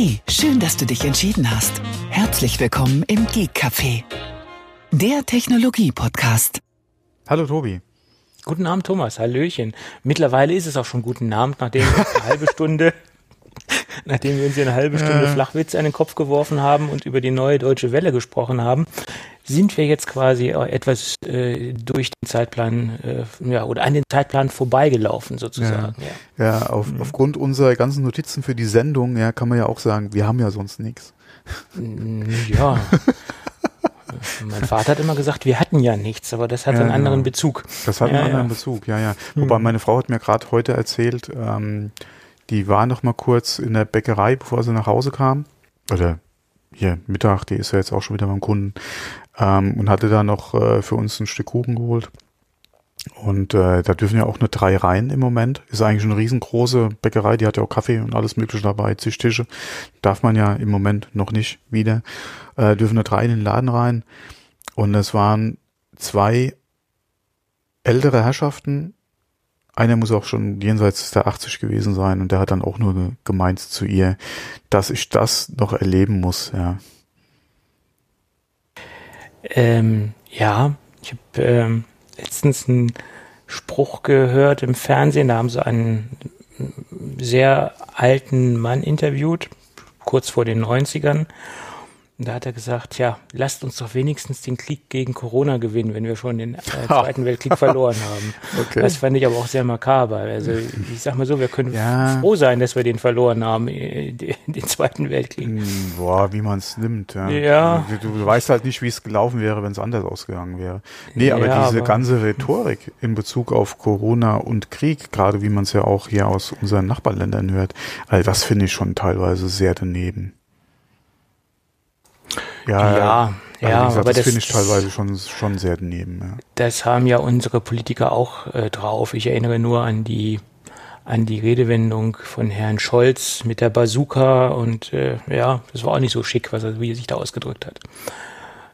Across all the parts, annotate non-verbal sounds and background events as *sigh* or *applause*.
Hey, schön, dass du dich entschieden hast. Herzlich willkommen im Geek Café, der Technologie-Podcast. Hallo Tobi. Guten Abend, Thomas. Hallöchen. Mittlerweile ist es auch schon guten Abend, nachdem wir eine halbe *laughs* Stunde, nachdem wir uns hier eine halbe Stunde Ja. Flachwitz an den Kopf geworfen haben und über die neue deutsche Welle gesprochen haben, sind wir jetzt quasi auch etwas äh, durch den Zeitplan, äh, ja, oder an den Zeitplan vorbeigelaufen sozusagen. Ja. Ja, auf, aufgrund unserer ganzen Notizen für die Sendung, ja, kann man ja auch sagen, wir haben ja sonst nichts. Mm, ja. *laughs* mein Vater hat immer gesagt, wir hatten ja nichts, aber das hat Ja, einen anderen Bezug. Das hat einen Ja, anderen ja. Bezug, ja, ja. Wobei meine Frau hat mir gerade heute erzählt, ähm, die war noch mal kurz in der Bäckerei, bevor sie nach Hause kam. Oder hier Mittag, die ist ja jetzt auch schon wieder beim Kunden. Ähm, und hatte da noch äh, für uns ein Stück Kuchen geholt. Und äh, da dürfen ja auch nur drei rein im Moment. Ist eigentlich eine riesengroße Bäckerei, die hat ja auch Kaffee und alles mögliche dabei, zig Tische. Darf man ja im Moment noch nicht wieder. Äh, dürfen nur drei in den Laden rein. Und es waren zwei ältere Herrschaften. Einer muss auch schon jenseits der 80 gewesen sein und der hat dann auch nur ge- gemeint zu ihr, dass ich das noch erleben muss, ja. Ähm, ja, ich habe ähm, letztens einen Spruch gehört im Fernsehen, da haben sie einen sehr alten Mann interviewt, kurz vor den 90ern. Und da hat er gesagt, ja, lasst uns doch wenigstens den Krieg gegen Corona gewinnen, wenn wir schon den äh, *laughs* Zweiten Weltkrieg verloren haben. Okay. Das fand ich aber auch sehr makaber. Also ich sag mal so, wir können Ja. froh sein, dass wir den verloren haben, äh, den, Zweiten Weltkrieg. Boah, wie man es nimmt, ja. Ja. Du, du weißt halt nicht, wie es gelaufen wäre, wenn es anders ausgegangen wäre. Nee, aber Ja, diese aber- ganze Rhetorik in Bezug auf Corona und Krieg, gerade wie man es ja auch hier aus unseren Nachbarländern hört, also das finde ich schon teilweise sehr daneben. Ja, Ja, also ja, wie gesagt, aber das, das- finde ich teilweise schon, schon sehr daneben. Ja. Das haben ja unsere Politiker auch äh, drauf. Ich erinnere nur an die an die Redewendung von Herrn Scholz mit der Bazooka und äh, ja, das war auch nicht so schick, was er, wie er sich da ausgedrückt hat.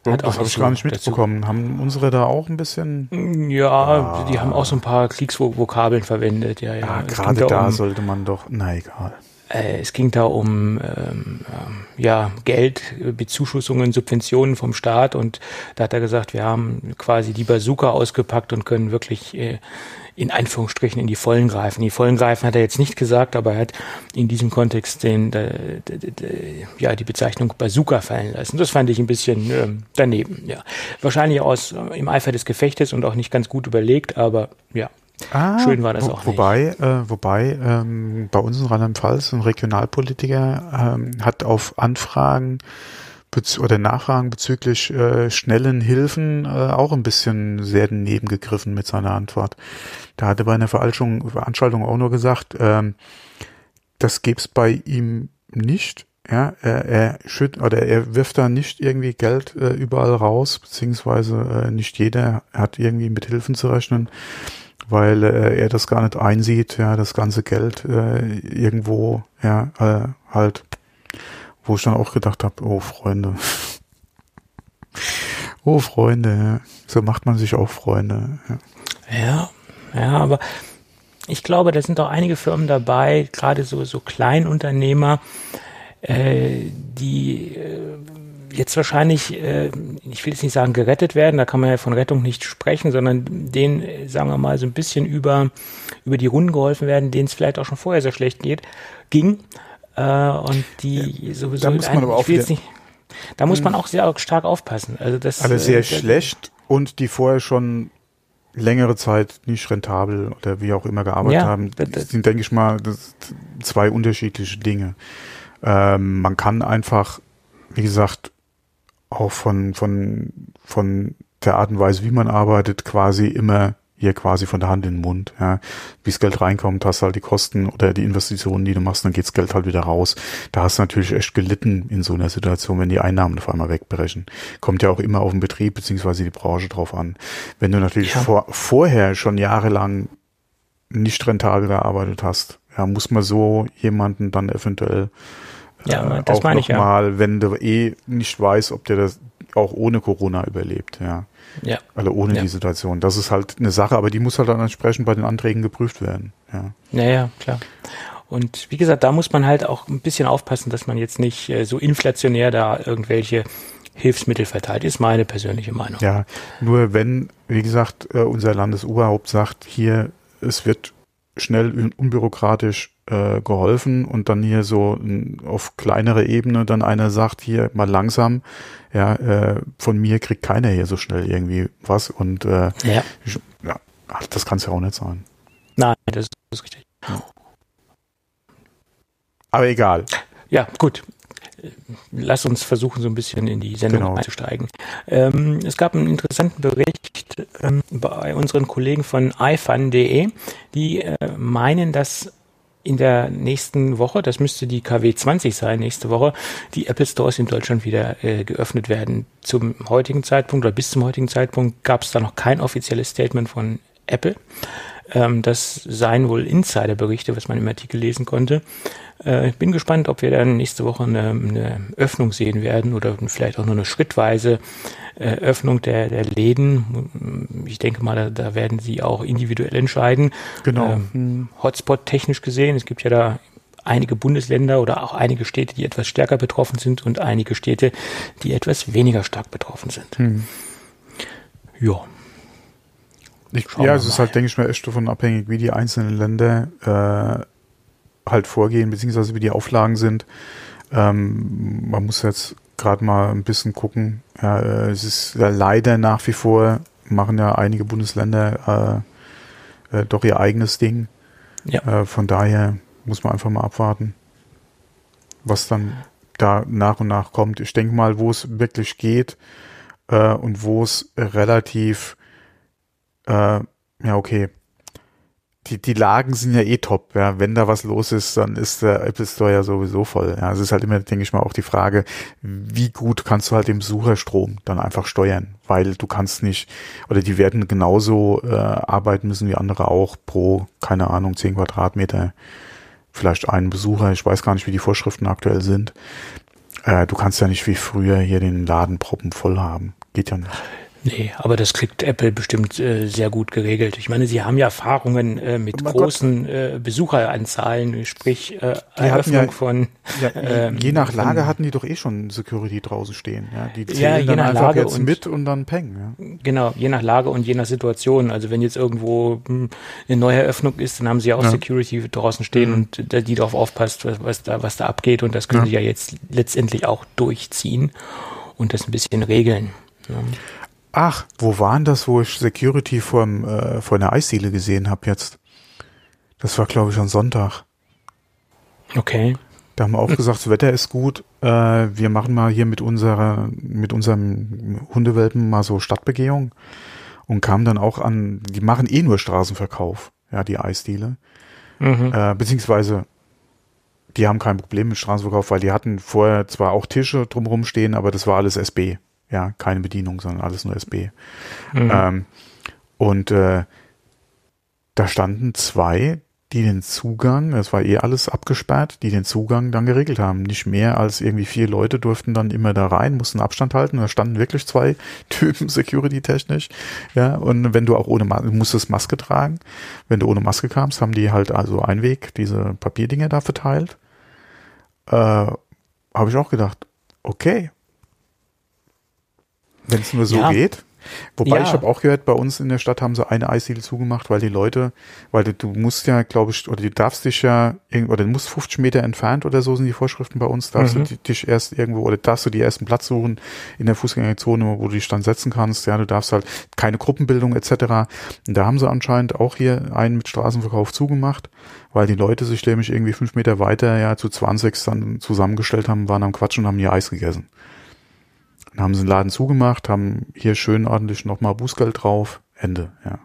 Hat das habe ich gar nicht dazu- mitbekommen. Haben unsere da auch ein bisschen Ja, die haben auch so ein paar Kriegsvokabeln verwendet. Ja, ja. Es gerade da um, sollte man doch, na egal. Äh, es ging da um ähm, ähm, ja, Geld, äh, Bezuschussungen, Subventionen vom Staat und da hat er gesagt, wir haben quasi die Bazooka ausgepackt und können wirklich äh, in Anführungsstrichen in die Vollen greifen. Die Vollen greifen hat er jetzt nicht gesagt, aber er hat in diesem Kontext den, äh, d- d- d- ja, die Bezeichnung Bazooka fallen lassen. Das fand ich ein bisschen ähm, daneben. Ja. Wahrscheinlich aus äh, im Eifer des Gefechtes und auch nicht ganz gut überlegt, aber ja, Ah, Schön war das wo, auch nicht. wobei, Äh, wobei ähm, bei uns in Rheinland-Pfalz ein Regionalpolitiker ähm, hat auf Anfragen oder Nachfragen bezüglich äh, schnellen Hilfen äh, auch ein bisschen sehr daneben gegriffen mit seiner Antwort. Da hat er bei einer Veranstaltung, Veranstaltung auch nur gesagt, ähm, das gibt's bei ihm nicht. Ja, er, er schütt oder er wirft da nicht irgendwie Geld äh, überall raus, beziehungsweise äh, nicht jeder hat irgendwie mit Hilfen zu rechnen weil äh, er das gar nicht einsieht, ja, das ganze Geld äh, irgendwo, ja, äh, halt, wo ich dann auch gedacht habe, oh Freunde, *laughs* oh Freunde, ja. so macht man sich auch Freunde. Ja. Ja, ja, aber ich glaube, da sind auch einige Firmen dabei, gerade so, so Kleinunternehmer, äh, die äh, jetzt wahrscheinlich, äh, ich will jetzt nicht sagen gerettet werden, da kann man ja von Rettung nicht sprechen, sondern denen, äh, sagen wir mal, so ein bisschen über, über die Runden geholfen werden, denen es vielleicht auch schon vorher sehr schlecht geht, ging. Äh, und die sowieso. da muss man aber auch wieder- nicht, da muss man auch sehr stark aufpassen. Also das, Aber sehr äh, schlecht und die vorher schon längere Zeit nicht rentabel oder wie auch immer gearbeitet Ja, haben, das- das- sind, denke ich mal, zwei unterschiedliche Dinge. Ähm, man kann einfach, wie gesagt, auch von, von, von der Art und Weise, wie man arbeitet, quasi immer hier quasi von der Hand in den Mund. Ja. Wie das Geld reinkommt, hast halt die Kosten oder die Investitionen, die du machst, dann geht's Geld halt wieder raus. Da hast du natürlich echt gelitten in so einer Situation, wenn die Einnahmen auf einmal wegbrechen. Kommt ja auch immer auf den Betrieb beziehungsweise die Branche drauf an. Wenn du natürlich Ja. vor, vorher schon jahrelang nicht rentabel gearbeitet hast, ja, muss man so jemanden dann eventuell Ja, äh, das auch meine noch ich ja. mal, wenn du eh nicht weißt, ob der das auch ohne Corona überlebt, ja. Ja. Also ohne Ja. die Situation. Das ist halt eine Sache, aber die muss halt dann entsprechend bei den Anträgen geprüft werden. Ja. Ja, ja, klar. Und wie gesagt, da muss man halt auch ein bisschen aufpassen, dass man jetzt nicht äh, so inflationär da irgendwelche Hilfsmittel verteilt, ist meine persönliche Meinung. Ja, nur wenn, wie gesagt, äh, unser Landesoberhaupt sagt, hier, es wird schnell und unbürokratisch äh, geholfen und dann hier so auf kleinere Ebene dann einer sagt, hier mal langsam, ja, äh, von mir kriegt keiner hier so schnell irgendwie was und äh, ja. Ich, ja das kann es ja auch nicht sein. Nein, das ist richtig. Aber egal. Ja, gut lass uns versuchen, so ein bisschen in die Sendung genau. einzusteigen. Ähm, es gab einen interessanten Bericht ähm, bei unseren Kollegen von ifun.de, die äh, meinen, dass in der nächsten Woche, das müsste die KW 20 sein, nächste Woche, die Apple Stores in Deutschland wieder äh, geöffnet werden. Zum heutigen Zeitpunkt oder bis zum heutigen Zeitpunkt gab es da noch kein offizielles Statement von Apple. Ähm, das seien wohl Insiderberichte, was man im Artikel lesen konnte. Äh, ich bin gespannt, ob wir dann nächste Woche eine, eine Öffnung sehen werden oder vielleicht auch nur eine schrittweise äh, Öffnung der, der Läden. Ich denke mal, da, da werden sie auch individuell entscheiden. Genau. Ähm, Hotspot technisch gesehen. Es gibt ja da einige Bundesländer oder auch einige Städte, die etwas stärker betroffen sind und einige Städte, die etwas weniger stark betroffen sind. Hm. Ja. Ich, ja, es ist halt, denke ich mal, echt davon abhängig, wie die einzelnen Länder äh, halt vorgehen, beziehungsweise wie die Auflagen sind. Ähm, man muss jetzt gerade mal ein bisschen gucken. Ja, äh, es ist ja leider nach wie vor, machen ja einige Bundesländer äh, äh, doch ihr eigenes Ding. Ja. Äh, von daher muss man einfach mal abwarten, was dann da nach und nach kommt. Ich denke mal, wo es wirklich geht äh, und wo es relativ äh, ja, okay. Die, die Lagen sind ja eh top, ja. Wenn da was los ist, dann ist der Apple Store ja sowieso voll. Ja, es ist halt immer, denke ich mal, auch die Frage, wie gut kannst du halt den Besucherstrom dann einfach steuern? Weil du kannst nicht, oder die werden genauso äh, arbeiten müssen wie andere auch pro, keine Ahnung, 10 Quadratmeter, vielleicht einen Besucher. Ich weiß gar nicht, wie die Vorschriften aktuell sind. Äh, du kannst ja nicht wie früher hier den Laden proppen voll haben. Geht ja nicht. Nee, aber das kriegt Apple bestimmt äh, sehr gut geregelt. Ich meine, sie haben ja Erfahrungen äh, mit oh großen äh, Besucheranzahlen, sprich äh, Eröffnung ja, von. Ja, *laughs* ähm, je nach Lage von, hatten die doch eh schon Security draußen stehen. Ja, die zählen ja, je dann nach einfach Lage jetzt und, mit und dann peng. Ja. Genau, je nach Lage und je nach Situation. Also wenn jetzt irgendwo hm, eine neue Eröffnung ist, dann haben sie auch ja. Security draußen stehen mhm. und äh, die darauf aufpasst, was, was, da was da abgeht. Und das können sie ja jetzt letztendlich auch durchziehen und das ein bisschen regeln. Ach, wo waren das, wo ich Security vom, äh, vor einer Eisdiele gesehen habe jetzt? Das war, glaube ich, am Sonntag. Okay. Da haben wir auch gesagt, das Wetter ist gut. Äh, wir machen mal hier mit unserer, mit unserem Hundewelpen mal so Stadtbegehung und kamen dann auch an, die machen eh nur Straßenverkauf, ja, die Eisdiele. Mhm. Äh, beziehungsweise die haben kein Problem mit Straßenverkauf, weil die hatten vorher zwar auch Tische drumherum stehen, aber das war alles SB. Ja, keine Bedienung, sondern alles nur SB. Mhm. Ähm, und äh, da standen zwei, die den Zugang, es war eh alles abgesperrt, die den Zugang dann geregelt haben. Nicht mehr als irgendwie vier Leute durften dann immer da rein, mussten Abstand halten. Da standen wirklich zwei *laughs* Typen security-technisch. Ja, und wenn du auch ohne Maske, du musstest Maske tragen. Wenn du ohne Maske kamst, haben die halt also Einweg diese Papierdinge da verteilt. Äh, Habe ich auch gedacht, okay, wenn es nur so ja. geht. Wobei ja. ich habe auch gehört, bei uns in der Stadt haben sie eine Eisdiele zugemacht, weil die Leute, weil du, du musst ja, glaube ich, oder du darfst dich ja, oder du musst 50 Meter entfernt oder so sind die Vorschriften bei uns, darfst mhm. du dich erst irgendwo oder darfst du die ersten Platz suchen in der Fußgängerzone, wo du dich dann setzen kannst. Ja, du darfst halt keine Gruppenbildung etc. Und da haben sie anscheinend auch hier einen mit Straßenverkauf zugemacht, weil die Leute sich nämlich irgendwie fünf Meter weiter ja zu 20 dann zusammengestellt haben, waren am Quatschen und haben ihr Eis gegessen. Dann haben sie den Laden zugemacht, haben hier schön ordentlich nochmal Bußgeld drauf. Ende, ja.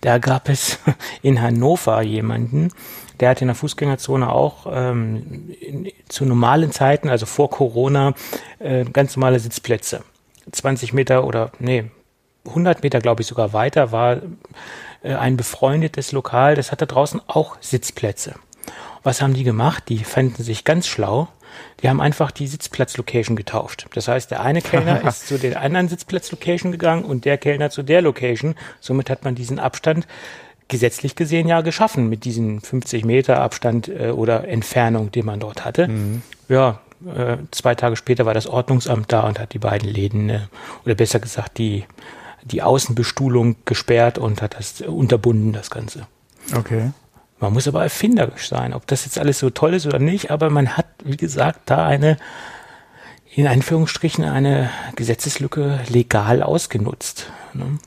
Da gab es *laughs* in Hannover jemanden, der hat in der Fußgängerzone auch ähm, in, zu normalen Zeiten, also vor Corona, äh, ganz normale Sitzplätze. 20 Meter oder, nee, 100 Meter, glaube ich, sogar weiter war äh, ein befreundetes Lokal, das hatte draußen auch Sitzplätze. Was haben die gemacht? Die fanden sich ganz schlau die haben einfach die Sitzplatzlocation getauft. Das heißt, der eine Kellner *laughs* ist zu der anderen Sitzplatzlocation gegangen und der Kellner zu der Location. Somit hat man diesen Abstand gesetzlich gesehen ja geschaffen mit diesen 50 Meter Abstand äh, oder Entfernung, den man dort hatte. Mhm. Ja, äh, zwei Tage später war das Ordnungsamt da und hat die beiden Läden, äh, oder besser gesagt, die, die Außenbestuhlung gesperrt und hat das unterbunden, das Ganze. Okay. Man muss aber erfinderisch sein, ob das jetzt alles so toll ist oder nicht, aber man hat, wie gesagt, da eine, in Anführungsstrichen, eine Gesetzeslücke legal ausgenutzt. Ne?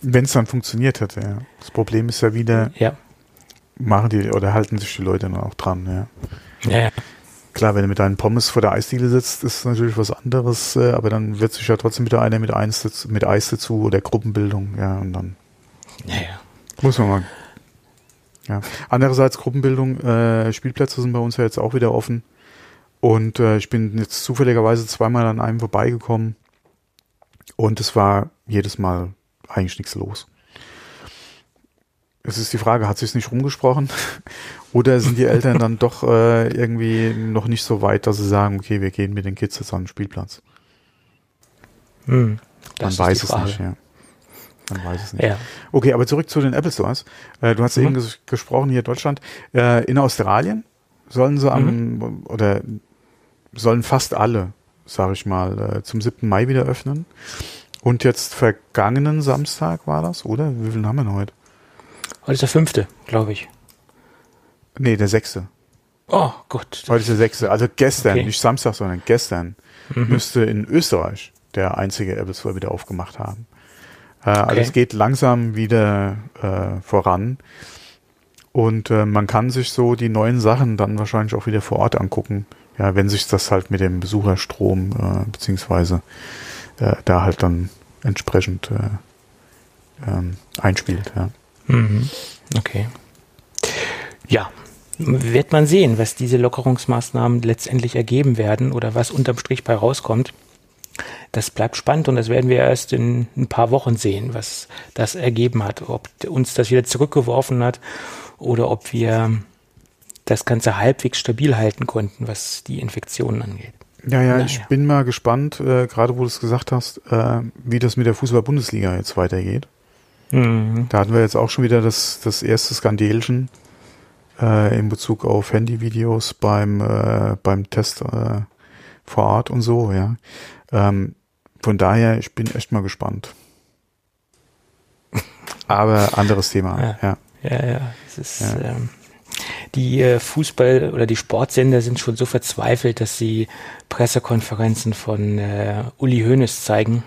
Wenn es dann funktioniert hätte, ja. Das Problem ist ja wieder, ja. machen die oder halten sich die Leute dann auch dran, ja. Ja, ja. Klar, wenn du mit deinen Pommes vor der Eisdiele sitzt, ist natürlich was anderes, äh, aber dann wird sich ja trotzdem wieder einer mit, Eis, mit Eis dazu oder Gruppenbildung, ja, und dann ja, ja. muss man mal. Ja. Andererseits Gruppenbildung, äh, Spielplätze sind bei uns ja jetzt auch wieder offen. Und äh, ich bin jetzt zufälligerweise zweimal an einem vorbeigekommen. Und es war jedes Mal eigentlich nichts los. Es ist die Frage, hat sich nicht rumgesprochen? *laughs* Oder sind die Eltern dann doch äh, irgendwie noch nicht so weit, dass sie sagen, okay, wir gehen mit den Kids jetzt an den Spielplatz? Hm, Man weiß es nicht, ja. Man weiß es nicht. Ja. Okay, aber zurück zu den Apple Stores. Äh, du hast mhm. eben ges gesprochen hier in Deutschland. Äh, in Australien sollen sie am, mhm. oder sollen fast alle, sage ich mal, äh, zum 7. Mai wieder öffnen. Und jetzt vergangenen Samstag war das, oder? Wie viel haben wir denn heute? Heute ist der fünfte, glaube ich. Nee, der sechste. Oh Gott. Heute ist der sechste. Also gestern, okay. nicht Samstag, sondern gestern mhm. müsste in Österreich der einzige Apple Store wieder aufgemacht haben. Äh, also okay. Also es geht langsam wieder äh, voran. Und äh, man kann sich so die neuen Sachen dann wahrscheinlich auch wieder vor Ort angucken. Ja, wenn sich das halt mit dem Besucherstrom äh, beziehungsweise äh, da halt dann entsprechend äh, ähm, einspielt. Ja. Mhm. Okay. Ja, wird man sehen, was diese Lockerungsmaßnahmen letztendlich ergeben werden oder was unterm Strich bei rauskommt. Das bleibt spannend und das werden wir erst in ein paar Wochen sehen, was das ergeben hat, ob uns das wieder zurückgeworfen hat oder ob wir das Ganze halbwegs stabil halten konnten, was die Infektionen angeht. Ja, ja, naja. ich bin mal gespannt, äh, gerade wo du es gesagt hast, äh, wie das mit der Fußball-Bundesliga jetzt weitergeht. Mhm. Da hatten wir jetzt auch schon wieder das, das erste Skandelchen äh, in Bezug auf Handyvideos beim, äh, beim Test äh, vor Ort und so, ja. Ähm, von daher, ich bin echt mal gespannt. Aber anderes Thema, ja. Ja, ja, ja. Es ist, ja. Ähm, die äh, Fußball- oder die Sportsender sind schon so verzweifelt, dass sie Pressekonferenzen von äh, Uli Hoeneß zeigen.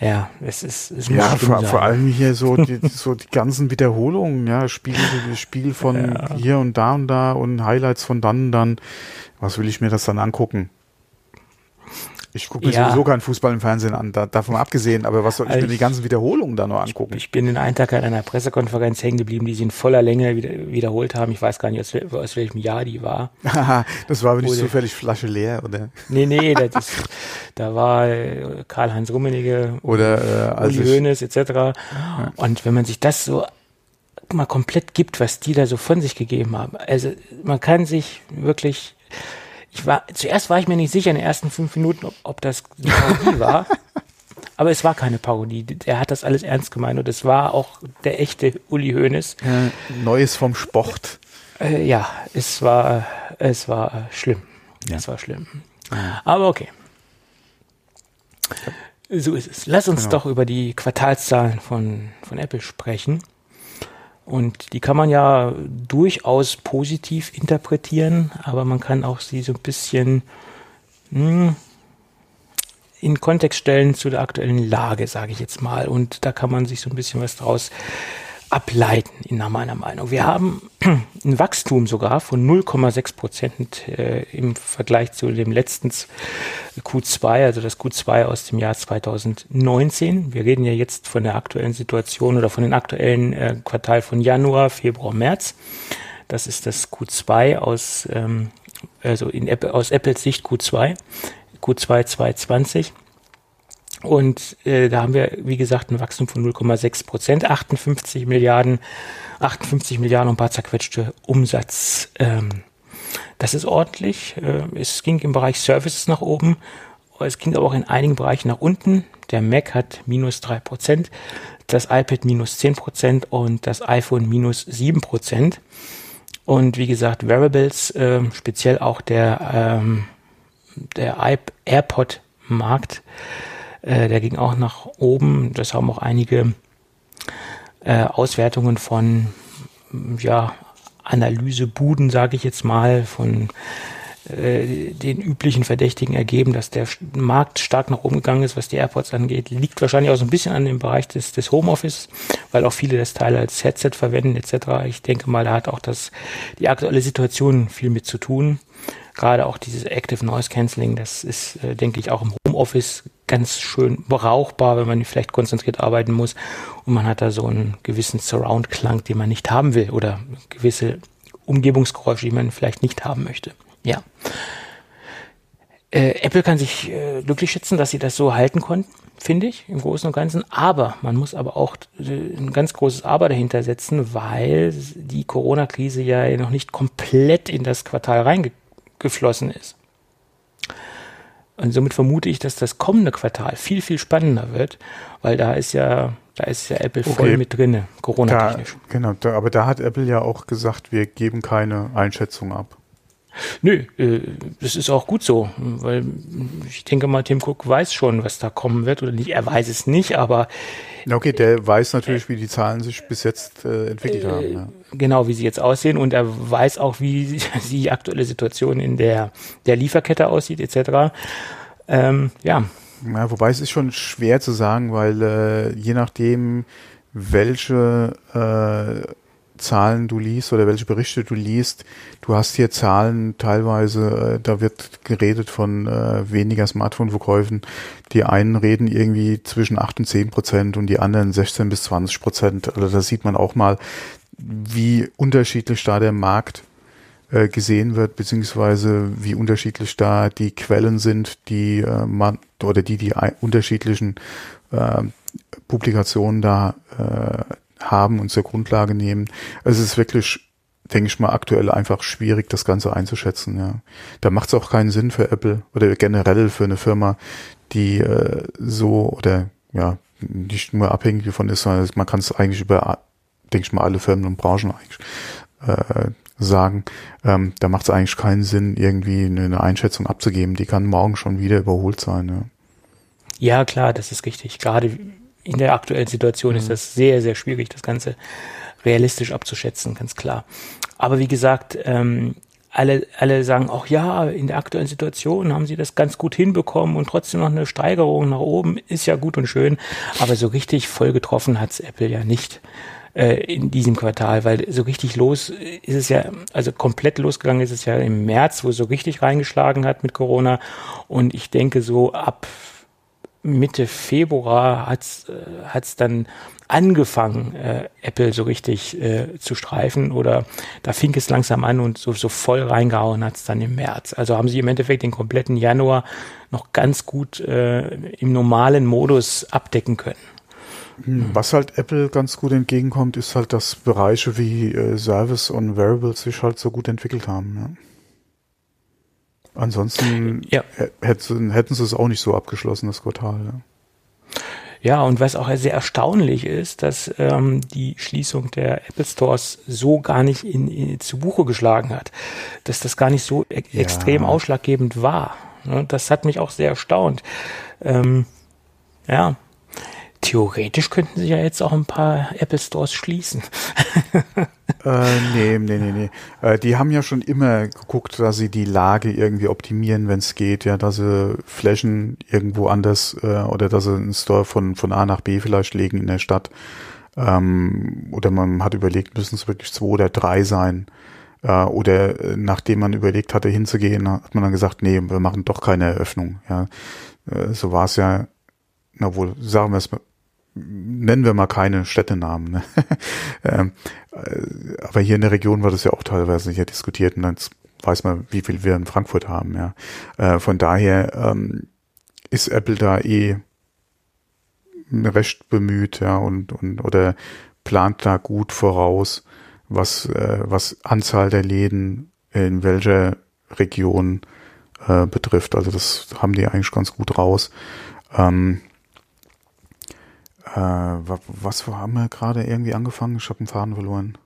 Ja, es ist es muss ja vor, vor, allem hier so die, *laughs* so die ganzen Wiederholungen, ja, Spiel, Spiel von ja. hier und da und da und Highlights von dann und dann. Was will ich mir das dann angucken? Ich gucke mir ja. sowieso keinen Fußball im Fernsehen an, da, davon abgesehen, aber was soll ich also mir die ganzen Wiederholungen da noch angucken? Ich, ich bin in einem Tag an einer Pressekonferenz hängen geblieben, die sie in voller Länge wieder, wiederholt haben. Ich weiß gar nicht, aus, aus welchem Jahr die war. *laughs* das war aber nicht zufällig Flasche leer, oder? Nee, nee, *laughs* das ist, da war äh, Karl-Heinz Rummenigge, oder äh, Uli Hoeneß etc. Ja. Und wenn man sich das so mal komplett gibt, was die da so von sich gegeben haben, also man kann sich wirklich ich war, zuerst war ich mir nicht sicher in den ersten fünf Minuten, ob, ob das eine Parodie *laughs* war. Aber es war keine Parodie. Er hat das alles ernst gemeint und es war auch der echte Uli Hoeneß. Ja, Neues vom Sport. Äh, ja, es war, es war schlimm. Ja. Es war schlimm. Aber okay. So ist es. Lass uns genau. doch über die Quartalszahlen von, von Apple sprechen. Und die kann man ja durchaus positiv interpretieren, aber man kann auch sie so ein bisschen mh, hm, in Kontext stellen zu der aktuellen Lage, sage ich jetzt mal. Und da kann man sich so ein bisschen was draus ableiten, nach meiner Meinung. Wir haben *clears throat* ein Wachstum sogar von 0,6 Prozent äh, im Vergleich zu dem letzten Q2, also das Q2 aus dem Jahr 2019. Wir reden ja jetzt von der aktuellen Situation oder von den aktuellen äh, Quartal von Januar, Februar, März. Das ist das Q2 aus, ähm, also in Apple, aus Apples Sicht Q2, Q2 2020. Und äh, da haben wir, wie gesagt, ein Wachstum von 0,6 Prozent, 58 Milliarden, 58 Milliarden und ein paar zerquetschte Umsatz. Ähm, das ist ordentlich. Äh, es ging im Bereich Services nach oben. Es ging aber auch in einigen Bereichen nach unten. Der Mac hat minus drei Prozent das iPad minus 10% und das iPhone minus 7%. Und wie gesagt, Wearables, äh, speziell auch der, ähm, der AirPod-Markt, äh, der ging auch nach oben. Das haben auch einige äh, Auswertungen von ja, Analysebuden, sage ich jetzt mal, von äh, den üblichen Verdächtigen ergeben, dass der Markt stark nach oben gegangen ist, was die AirPods angeht. Liegt wahrscheinlich auch so ein bisschen an dem Bereich des, des Homeoffice, weil auch viele das Teil als Headset verwenden etc. Ich denke mal, da hat auch das, die aktuelle Situation viel mit zu tun. Gerade auch dieses Active Noise Cancelling, das ist, äh, denke ich, auch im Homeoffice ganz schön brauchbar, wenn man vielleicht konzentriert arbeiten muss und man hat da so einen gewissen Surround-Klang, den man nicht haben will oder gewisse Umgebungsgeräusche, die man vielleicht nicht haben möchte. Ja. Äh, Apple kann sich äh, glücklich schätzen, dass sie das so halten konnten, finde ich, im Großen und Ganzen. Aber man muss aber auch äh, ein ganz großes Aber dahinter setzen, weil die Corona-Krise ja noch nicht komplett in das Quartal reingeflossen ist. Und somit vermute ich, dass das kommende Quartal viel, viel spannender wird, weil da ist ja, da ist ja Apple voll okay. mit drinne, Corona-technisch. Genau, da, aber da hat Apple ja auch gesagt, wir geben keine Einschätzung ab. Nö, äh, das ist auch gut so, weil ich denke mal, Tim Cook weiß schon, was da kommen wird oder nicht. Er weiß es nicht, aber Okay, der weiß natürlich, wie die Zahlen sich bis jetzt äh, entwickelt äh, haben. Ja. Genau, wie sie jetzt aussehen und er weiß auch, wie die *laughs* aktuelle Situation in der, der Lieferkette aussieht, etc. Ähm, ja. ja. Wobei es ist schon schwer zu sagen, weil äh, je nachdem, welche äh, Zahlen du liest oder welche Berichte du liest, du hast hier Zahlen teilweise, äh, da wird geredet von äh, weniger Smartphone-Verkäufen. Die einen reden irgendwie zwischen 8 und 10 Prozent und die anderen 16 bis 20 Prozent. Also da sieht man auch mal, wie unterschiedlich da der Markt äh, gesehen wird, beziehungsweise wie unterschiedlich da die Quellen sind, die äh, man oder die die unterschiedlichen Publikationen da haben und zur Grundlage nehmen. Also es ist wirklich, denke ich mal, aktuell einfach schwierig, das Ganze einzuschätzen. Ja. Da macht es auch keinen Sinn für Apple oder generell für eine Firma, die äh, so oder ja nicht nur abhängig davon ist, sondern man kann es eigentlich über, denke ich mal, alle Firmen und Branchen eigentlich äh, sagen. Ähm, da macht es eigentlich keinen Sinn, irgendwie eine Einschätzung abzugeben. Die kann morgen schon wieder überholt sein. Ja. Ja, klar, das ist richtig. Gerade in der aktuellen Situation mhm. ist das sehr, sehr schwierig, das Ganze realistisch abzuschätzen, ganz klar. Aber wie gesagt, ähm, alle, alle sagen auch, ja, in der aktuellen Situation haben sie das ganz gut hinbekommen und trotzdem noch eine Steigerung nach oben ist ja gut und schön. Aber so richtig voll getroffen hat's Apple ja nicht äh, in diesem Quartal, weil so richtig los ist es ja, also komplett losgegangen ist es ja im März, wo es so richtig reingeschlagen hat mit Corona. Und ich denke so ab Mitte Februar hat's äh, hat's dann angefangen, äh, Apple so richtig äh, zu streifen oder da fing es langsam an und so, so voll reingehauen hat's dann im März. Also haben sie im Endeffekt den kompletten Januar noch ganz gut äh, im normalen Modus abdecken können. Hm, was halt Apple ganz gut entgegenkommt, ist halt, dass Bereiche wie äh, Service und Variables sich halt so gut entwickelt haben. Ja. Ansonsten ja. hätten, hätten sie es auch nicht so abgeschlossen, das Quartal. Ja. Ja, und was auch sehr erstaunlich ist, dass ähm, die Schließung der Apple Stores so gar nicht in, in, zu Buche geschlagen hat, dass das gar nicht so e ja. extrem ausschlaggebend war. Ne? Das hat mich auch sehr erstaunt. Ähm, ja, theoretisch könnten sie ja jetzt auch ein paar Apple Stores schließen. *laughs* äh, nee, nee, nee, nee. Äh, die haben ja schon immer geguckt, dass sie die Lage irgendwie optimieren, wenn es geht, ja, dass sie Flächen irgendwo anders äh, oder dass sie einen Store von, von A nach B vielleicht legen in der Stadt. Ähm, oder man hat überlegt, müssen es wirklich zwei oder drei sein. Äh, oder äh, nachdem man überlegt hatte, hinzugehen, hat man dann gesagt, nee, wir machen doch keine Eröffnung. Ja. Äh, so war es ja na wohl, sagen wir es nennen wir mal keine Städtenamen. Ne? *laughs* ähm, äh, aber hier in der Region war das ja auch teilweise hier diskutiert und dann weiß man, wie viel wir in Frankfurt haben. Ja, äh, von daher ähm, ist Apple da eh recht bemüht, ja und und oder plant da gut voraus, was äh, was Anzahl der Läden in welcher Region äh, betrifft. Also das haben die eigentlich ganz gut raus. Ähm, Äh, was haben wir gerade irgendwie angefangen? Ich habe einen Faden verloren.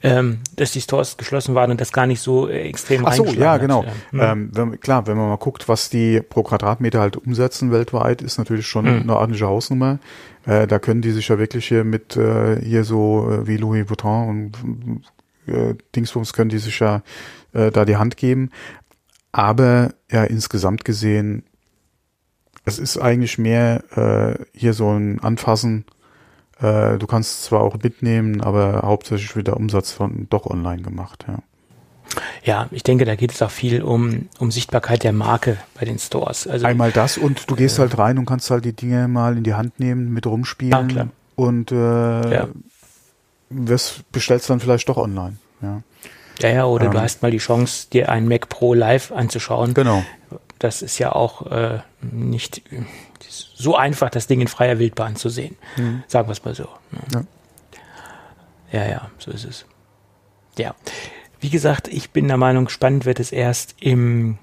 Ähm, dass die Stores geschlossen waren und das gar nicht so äh, extrem Ach so, ja, genau. Mhm. Ähm, wenn, klar, wenn man mal guckt, was die pro Quadratmeter halt umsetzen weltweit, ist natürlich schon mhm. eine ordentliche Hausnummer. Äh, da können die sich ja wirklich hier mit äh, hier so äh, wie Louis Vuitton und äh, Dingsbums können die sich ja äh, da die Hand geben. Aber ja, insgesamt gesehen, es ist eigentlich mehr äh, hier so ein Anfassen äh, du kannst zwar auch mitnehmen, aber hauptsächlich wird der Umsatz von doch online gemacht, ja. Ja, ich denke, da geht es auch viel um, um Sichtbarkeit der Marke bei den Stores. Also, Einmal das und du gehst äh, halt rein und kannst halt die Dinge mal in die Hand nehmen, mit rumspielen ja, und äh, ja. wirst, bestellst dann vielleicht doch online. Ja, ja, ja oder ähm, du hast mal die Chance, dir ein Mac Pro live anzuschauen. Genau. Das ist ja auch äh, nicht so einfach, das Ding in freier Wildbahn zu sehen. Mhm. Sagen wir es mal so. Ja. ja, ja, so ist es. Ja. Wie gesagt, ich bin der Meinung, spannend wird es erst im,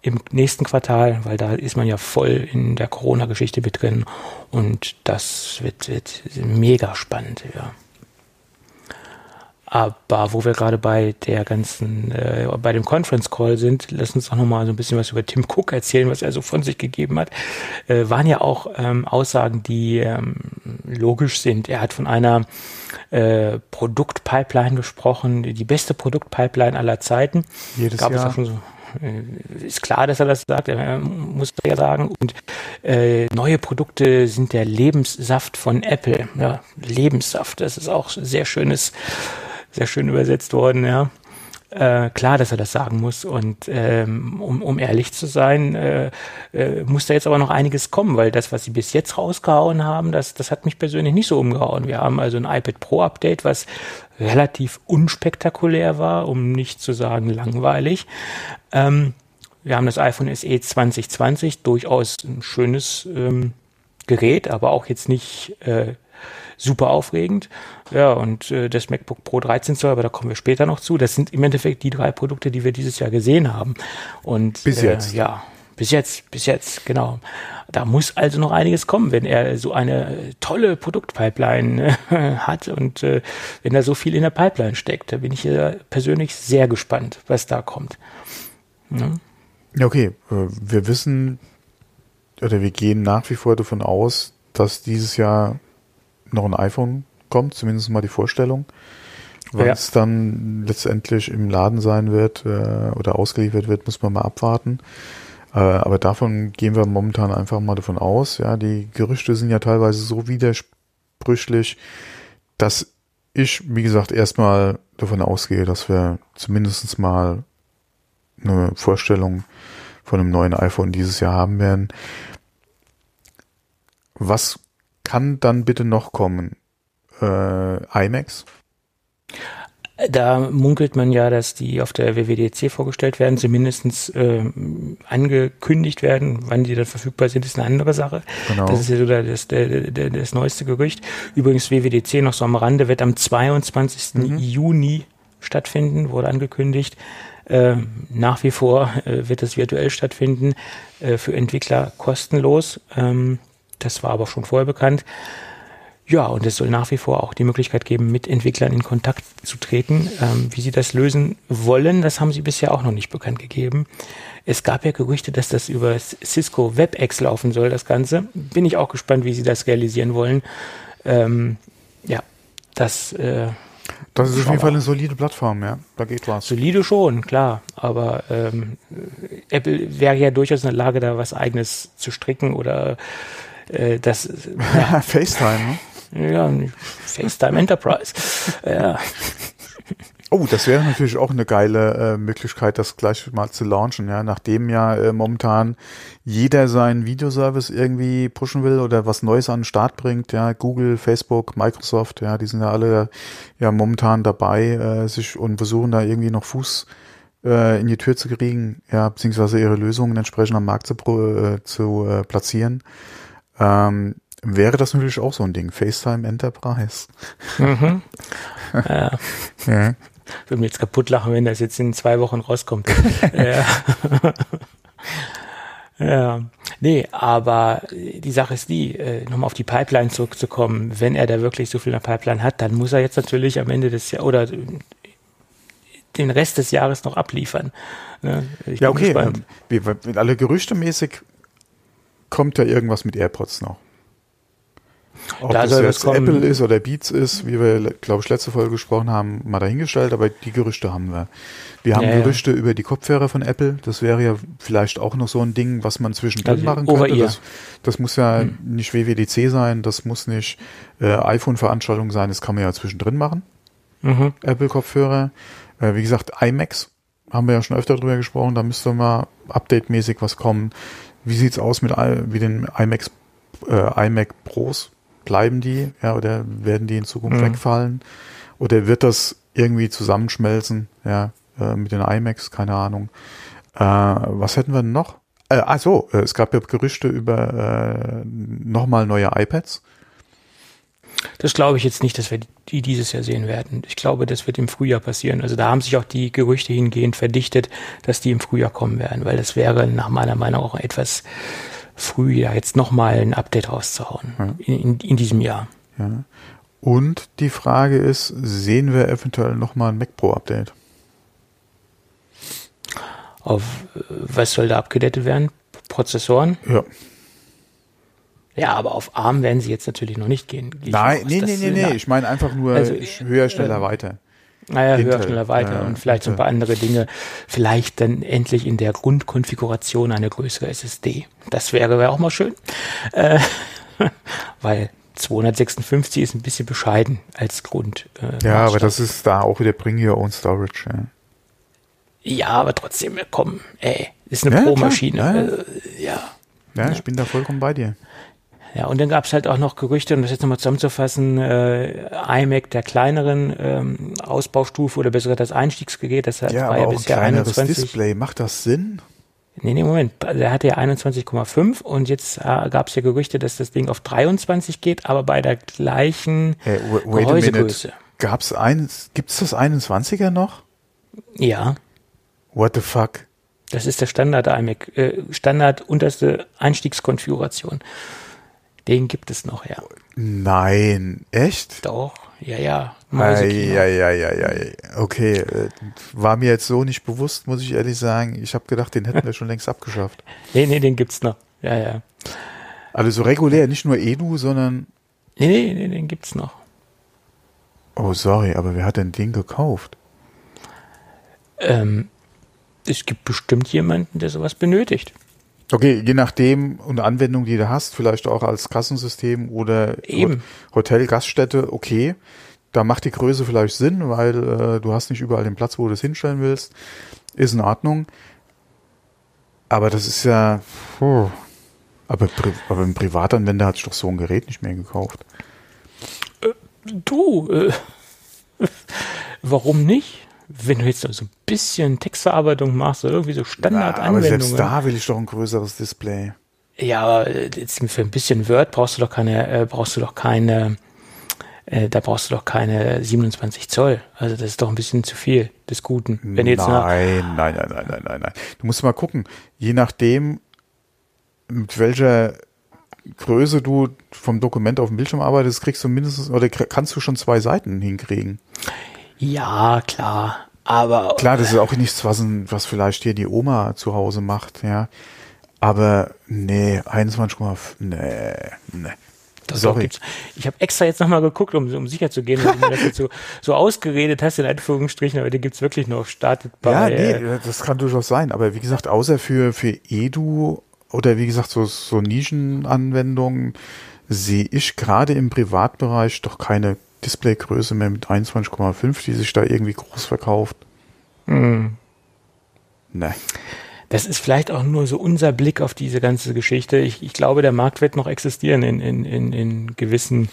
im nächsten Quartal, weil da ist man ja voll in der Corona-Geschichte mit drin und das wird, wird mega spannend, ja. Aber wo wir gerade bei der ganzen, äh, bei dem Conference Call sind, lass uns doch nochmal so ein bisschen was über Tim Cook erzählen, was er so von sich gegeben hat. Äh, waren ja auch ähm, Aussagen, die ähm, logisch sind. Er hat von einer äh, Produktpipeline gesprochen, die beste Produktpipeline aller Zeiten. Jedes Gab Jahr. Es auch schon so, äh, ist klar, dass er das sagt, er muss ja sagen. Und äh, neue Produkte sind der Lebenssaft von Apple. Ja, Lebenssaft, das ist auch sehr schönes sehr schön übersetzt worden, ja. Äh, klar, dass er das sagen muss. Und ähm, um, um ehrlich zu sein, äh, äh, muss da jetzt aber noch einiges kommen, weil das, was sie bis jetzt rausgehauen haben, das, das hat mich persönlich nicht so umgehauen. Wir haben also ein iPad Pro Update, was relativ unspektakulär war, um nicht zu sagen langweilig. Ähm, wir haben das iPhone SE 2020, durchaus ein schönes ähm, Gerät, aber auch jetzt nicht äh, super aufregend. Ja, und äh, das MacBook Pro 13 Zoll, aber da kommen wir später noch zu. Das sind im Endeffekt die drei Produkte, die wir dieses Jahr gesehen haben. Und bis jetzt. Äh, ja, bis jetzt, bis jetzt, genau. Da muss also noch einiges kommen, wenn er so eine tolle Produktpipeline äh, *laughs* hat und äh, wenn da so viel in der Pipeline steckt. Da bin ich äh, persönlich sehr gespannt, was da kommt. Ja, ja okay. Äh, wir wissen oder wir gehen nach wie vor davon aus, dass dieses Jahr noch ein iPhone kommt, zumindest mal die Vorstellung. Wann ja. es dann letztendlich im Laden sein wird äh, oder ausgeliefert wird, muss man mal abwarten. Äh, aber davon gehen wir momentan einfach mal davon aus. Ja, die Gerüchte sind ja teilweise so widersprüchlich, dass ich, wie gesagt, erstmal davon ausgehe, dass wir zumindest mal eine Vorstellung von einem neuen iPhone dieses Jahr haben werden. Was kann dann bitte noch kommen? Äh, IMAX? Da munkelt man ja, dass die auf der WWDC vorgestellt werden, zumindest äh, angekündigt werden. Wann die dann verfügbar sind, ist eine andere Sache. Genau. Das ist ja so das, der, das neueste Gerücht. Übrigens, WWDC noch so am Rande wird am 22. Mhm. Juni stattfinden, wurde angekündigt. Äh, nach wie vor äh, wird es virtuell stattfinden, äh, für Entwickler kostenlos. Ähm, das war aber schon vorher bekannt. Ja, und es soll nach wie vor auch die Möglichkeit geben, mit Entwicklern in Kontakt zu treten. Ähm, wie sie das lösen wollen, das haben sie bisher auch noch nicht bekannt gegeben. Es gab ja Gerüchte, dass das über Cisco WebEx laufen soll, das Ganze. Bin ich auch gespannt, wie sie das realisieren wollen. Ähm, ja, das. Äh, das ist auf jeden Fall eine solide Plattform, ja. Da geht was. Solide schon, klar. Aber ähm, Apple wäre ja durchaus in der Lage, da was Eigenes zu stricken oder äh, das. Ja. *laughs* FaceTime, ne? Ja, FaceTime Enterprise. ja. *laughs* Oh, das wäre natürlich auch eine geile äh, Möglichkeit, das gleich mal zu launchen, ja. Nachdem ja äh, momentan jeder seinen Videoservice irgendwie pushen will oder was Neues an den Start bringt, ja, Google, Facebook, Microsoft, ja, die sind ja alle ja momentan dabei, äh, sich und versuchen da irgendwie noch Fuß äh, in die Tür zu kriegen, ja, beziehungsweise ihre Lösungen entsprechend am Markt zu, äh, zu äh, platzieren. Ähm, wäre das natürlich auch so ein Ding. FaceTime Enterprise. Mhm. *laughs* ja. ja. Würde mir jetzt kaputt lachen, wenn das jetzt in zwei Wochen rauskommt. *laughs* ja. Ja, nee, aber die Sache ist die, äh, nochmal auf die Pipeline zurückzukommen, wenn er da wirklich so viel in der Pipeline hat, dann muss er jetzt natürlich am Ende des Jahres oder den Rest des Jahres noch abliefern. Ne? ja, okay. Ähm, wie, alle Gerüchte mäßig kommt ja irgendwas mit AirPods noch. Ob da das jetzt Apple ist oder Beats ist, wie wir, glaube ich, letzte Folge gesprochen haben, mal dahingestellt, aber die Gerüchte haben wir. Wir haben ja, Gerüchte ja. über die Kopfhörer von Apple. Das wäre ja vielleicht auch noch so ein Ding, was man zwischendrin also machen könnte. Das, das, muss ja hm. nicht WWDC sein, das muss nicht äh, iPhone-Veranstaltung sein, das kann man ja zwischendrin machen. Mhm. Apple-Kopfhörer. Äh, wie gesagt, iMacs haben wir ja schon öfter drüber gesprochen, da müsste mal update-mäßig was kommen. Wie sieht's aus mit wie den iMacs, äh, iMac Pros? Bleiben die, ja, oder werden die in Zukunft mhm. wegfallen? Oder wird das irgendwie zusammenschmelzen, ja, äh, mit den iMacs, keine Ahnung. Äh, was hätten wir noch? Äh, ach so, äh, es gab ja Gerüchte über äh, nochmal neue iPads. Das glaube ich jetzt nicht, dass wir die dieses Jahr sehen werden. Ich glaube, das wird im Frühjahr passieren. Also da haben sich auch die Gerüchte hingehend verdichtet, dass die im Frühjahr kommen werden, weil das wäre nach meiner Meinung auch etwas früh, ja, jetzt nochmal ein Update rauszuhauen ja. in, in, in, diesem Jahr. Ja. Und die Frage ist, sehen wir eventuell nochmal ein Mac Pro Update? Auf was soll da abgedatet werden? Prozessoren? Ja. Ja, aber auf ARM werden sie jetzt natürlich noch nicht gehen. Nein, nee, nee, nee, nee, ich meine einfach nur also, höher, schneller, äh, weiter. Naja, höher, schneller, weiter äh, und vielleicht so ein paar andere Dinge. Vielleicht dann endlich in der Grundkonfiguration eine größere SSD. Das wäre, wäre auch mal schön. Äh, *laughs* weil 256 ist ein bisschen bescheiden als Grund. Äh, ja, aber das ist da auch wieder Bring Your Own Storage. Ja. Ja, aber trotzdem, komm, ey, ist eine ja, Pro-Maschine. Ja. Äh, ja. ja. ich bin da vollkommen bei dir. Ja, und dann gab es halt auch noch Gerüchte, um das jetzt nochmal zusammenzufassen, äh, iMac der kleineren ähm, Ausbaustufe oder besser gesagt das Einstiegsgerät, das hat, ja, war ja bisher 21. Display, macht das Sinn? Nee, nee, Moment, der hatte ja 21,5 und jetzt äh, gab es ja Gerüchte, dass das Ding auf 23 geht, aber bei der gleichen hey, Gehäusegröße. Gab's eins, gibt's das 21er noch? Ja. What the fuck? Das ist der Standard iMac, äh, Standard unterste Einstiegskonfiguration. Den gibt es noch, ja. Nein, echt? Doch, ja, ja. Ja, ja, ja, ja. Okay, äh, war mir jetzt so nicht bewusst, muss ich ehrlich sagen. Ich habe gedacht, den hätten wir schon längst abgeschafft. *laughs* Nee, nee, den gibt's noch. Ja, ja. Also so regulär, nicht nur Edu, sondern. Nee, nee, nee, den gibt's noch. Oh, sorry, aber wer hat denn den gekauft? Ähm, es gibt bestimmt jemanden, der sowas benötigt. Okay, je nachdem und Anwendung, die du hast, vielleicht auch als Kassensystem oder Eben. Hotel, Gaststätte, okay. Da macht die Größe vielleicht Sinn, weil äh, du hast nicht überall den Platz, wo du es hinstellen willst. Ist in Ordnung. Aber das ist ja. Oh. Aber, aber ein Privatanwender hat sich doch so ein Gerät nicht mehr gekauft. Äh, du, äh, *laughs* warum nicht? Wenn du jetzt so ein bisschen Textverarbeitung machst oder irgendwie so Standardanwendungen. Ja, aber selbst da will ich doch ein größeres Display. Ja, aber jetzt für ein bisschen Word brauchst du doch keine, äh, brauchst du doch keine, äh, da brauchst du doch keine 27 Zoll. Also das ist doch ein bisschen zu viel des Guten. Wenn jetzt nein, nein, nein, nein, nein, nein, nein. Du musst mal gucken, je nachdem, mit welcher Größe du vom Dokument auf dem Bildschirm arbeitest, kriegst du mindestens oder kannst du schon zwei Seiten hinkriegen. Ja, klar. Aber. Klar, das ist auch nichts, was, was vielleicht hier die Oma zu Hause macht, ja. Aber nee, 21,5, nee, nee. Das Sorry. Ich habe extra jetzt nochmal geguckt, um, um sicher zu gehen, dass du mir das jetzt so, so ausgeredet hast, in Anführungsstrichen, aber den gibt's wirklich noch, startet bei. Ja, nee, äh, das kann durchaus sein, aber wie gesagt, außer für, für Edu oder wie gesagt, so, so Nischenanwendungen sehe ich gerade im Privatbereich doch keine Displaygröße mehr mit 21,5, die sich da irgendwie groß verkauft. Hm. Ne. Das ist vielleicht auch nur so unser Blick auf diese ganze Geschichte. Ich, ich glaube, der Markt wird noch existieren in, in, in, in gewissen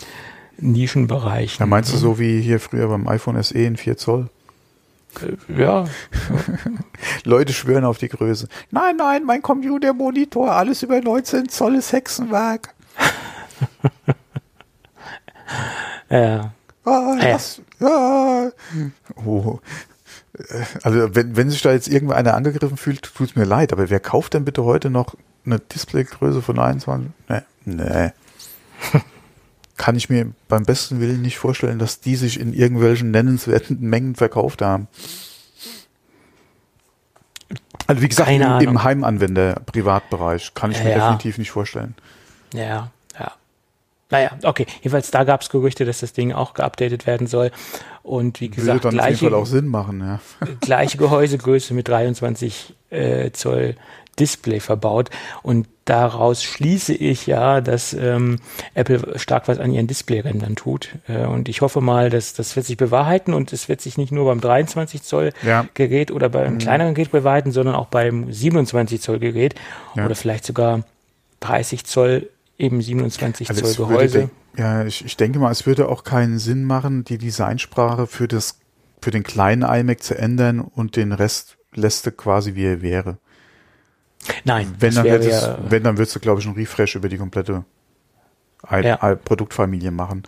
Nischenbereichen. Ja, meinst du so wie hier früher beim iPhone SE in 4 Zoll? Äh, ja. *laughs* Leute schwören auf die Größe. Nein, nein, mein Computermonitor, alles über 19 Zoll ist Hexenwerk. *laughs* ja. Ah, was? Ah. Oh. Also wenn, wenn sich da jetzt irgendeiner angegriffen fühlt, tut es mir leid, aber wer kauft denn bitte heute noch eine Displaygröße von 21? Nee. nee. *laughs* Kann ich mir beim besten Willen nicht vorstellen, dass die sich in irgendwelchen nennenswerten *laughs* Mengen verkauft haben. Also wie gesagt, im, im Heimanwender-Privatbereich kann ich mir ja. definitiv nicht vorstellen. Ja, ja. Naja, okay. Jedenfalls da gab es Gerüchte, dass das Ding auch geupdatet werden soll. Und wie gesagt, Würde dann gleiche, auf jeden Fall auch Sinn machen, ja. *laughs* gleiche Gehäusegröße mit 23 äh, Zoll Display verbaut. Und daraus schließe ich ja, dass ähm, Apple stark was an ihren Displayrändern tut. Äh, und ich hoffe mal, dass das wird sich bewahrheiten und es wird sich nicht nur beim 23 Zoll ja. Gerät oder beim mhm. kleineren Gerät bewahrheiten, sondern auch beim 27 Zoll Gerät ja. oder vielleicht sogar 30 Zoll eben 27 also Zoll Gehäuse. ja, ich, ich denke mal, es würde auch keinen Sinn machen, die Designsprache für das für den kleinen iMac zu ändern und den Rest lässt du quasi wie er wäre. Nein, wenn dann, wird es, wenn dann würdest du, glaube ich, einen Refresh über die komplette I ja. Produktfamilie machen.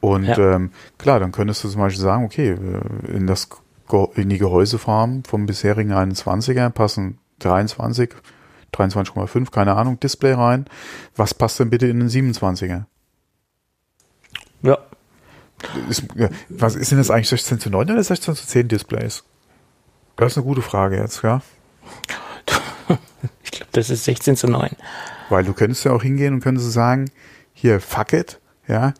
Und ja. ähm, klar, dann könntest du zum Beispiel sagen, okay, äh, in das in die Gehäuseform vom bisherigen 21er passen 23, 23,5, keine Ahnung, Display rein. Was passt denn bitte in den 27er? Ja. Ist, was ist denn das eigentlich 16 zu 9 oder 16 zu 10 Displays? Das ist eine gute Frage jetzt, ja. *laughs* Ich glaube, das ist 16 zu 9. Weil du könntest ja auch hingehen und könntest sagen, hier, fuck it, ja,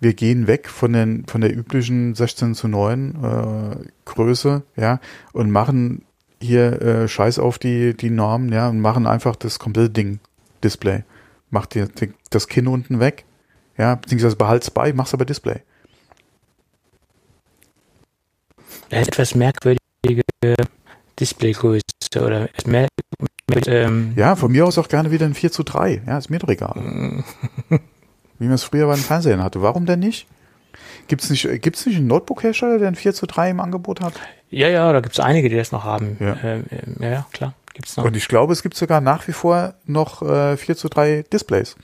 wir gehen weg von den, von der üblichen 16 zu 9 äh, Größe, ja, und machen hier äh, Scheiß auf die, die Normen, ja, und machen einfach das komplette Ding Display. Mach dir das Kinn unten weg, ja, beziehungsweise behalt's bei, mach's aber Display. Etwas merkwürdige Displaygröße oder mehr, mit, ähm, ja, von mir aus auch gerne wieder ein 4 zu 3. Ja, ist mir doch egal. Wie man es früher beim Fernsehen hatte. Warum denn nicht? Gibt es nicht, gibt's nicht einen Notebook-Hersteller, der ein 4 zu 3 im Angebot hat? Ja, ja, da gibt es einige, die das noch haben. Ja, äh, ja, ja, klar. Gibt's noch. Und ich glaube, es gibt sogar nach wie vor noch äh, 4 zu 3 Displays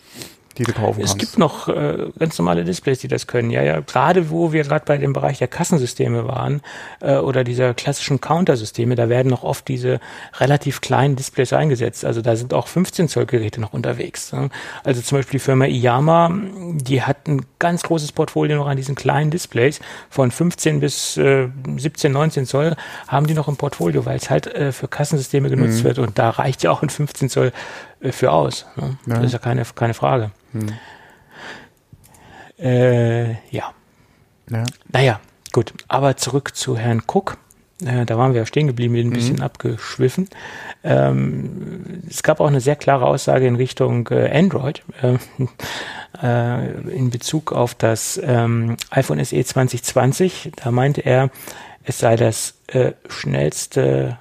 die du kaufen es kannst. Es gibt noch äh, ganz normale Displays, die das können. Ja, ja, gerade wo wir gerade bei dem Bereich der Kassensysteme waren äh, oder dieser klassischen Countersysteme, da werden noch oft diese relativ kleinen Displays eingesetzt. Also da sind auch 15 Zoll Geräte noch unterwegs. Ne? Also zum Beispiel die Firma Iyama, die hat ein ganz großes Portfolio noch an diesen kleinen Displays von 15 bis äh, 17, 19 Zoll haben die noch im Portfolio, weil es halt äh, für Kassensysteme genutzt mhm. wird und da reicht ja auch ein 15 Zoll für aus. Ne? Ja. Das ist ja keine, keine Frage. Hm. Äh, ja. ja. Naja, gut. Aber zurück zu Herrn Cook. Äh, da waren wir ja stehen geblieben, ein bisschen mhm. abgeschwiffen. Ähm, es gab auch eine sehr klare Aussage in Richtung äh, Android äh, *laughs* äh in Bezug auf das ähm, iPhone SE 2020. Da meinte er, es sei das äh, schnellste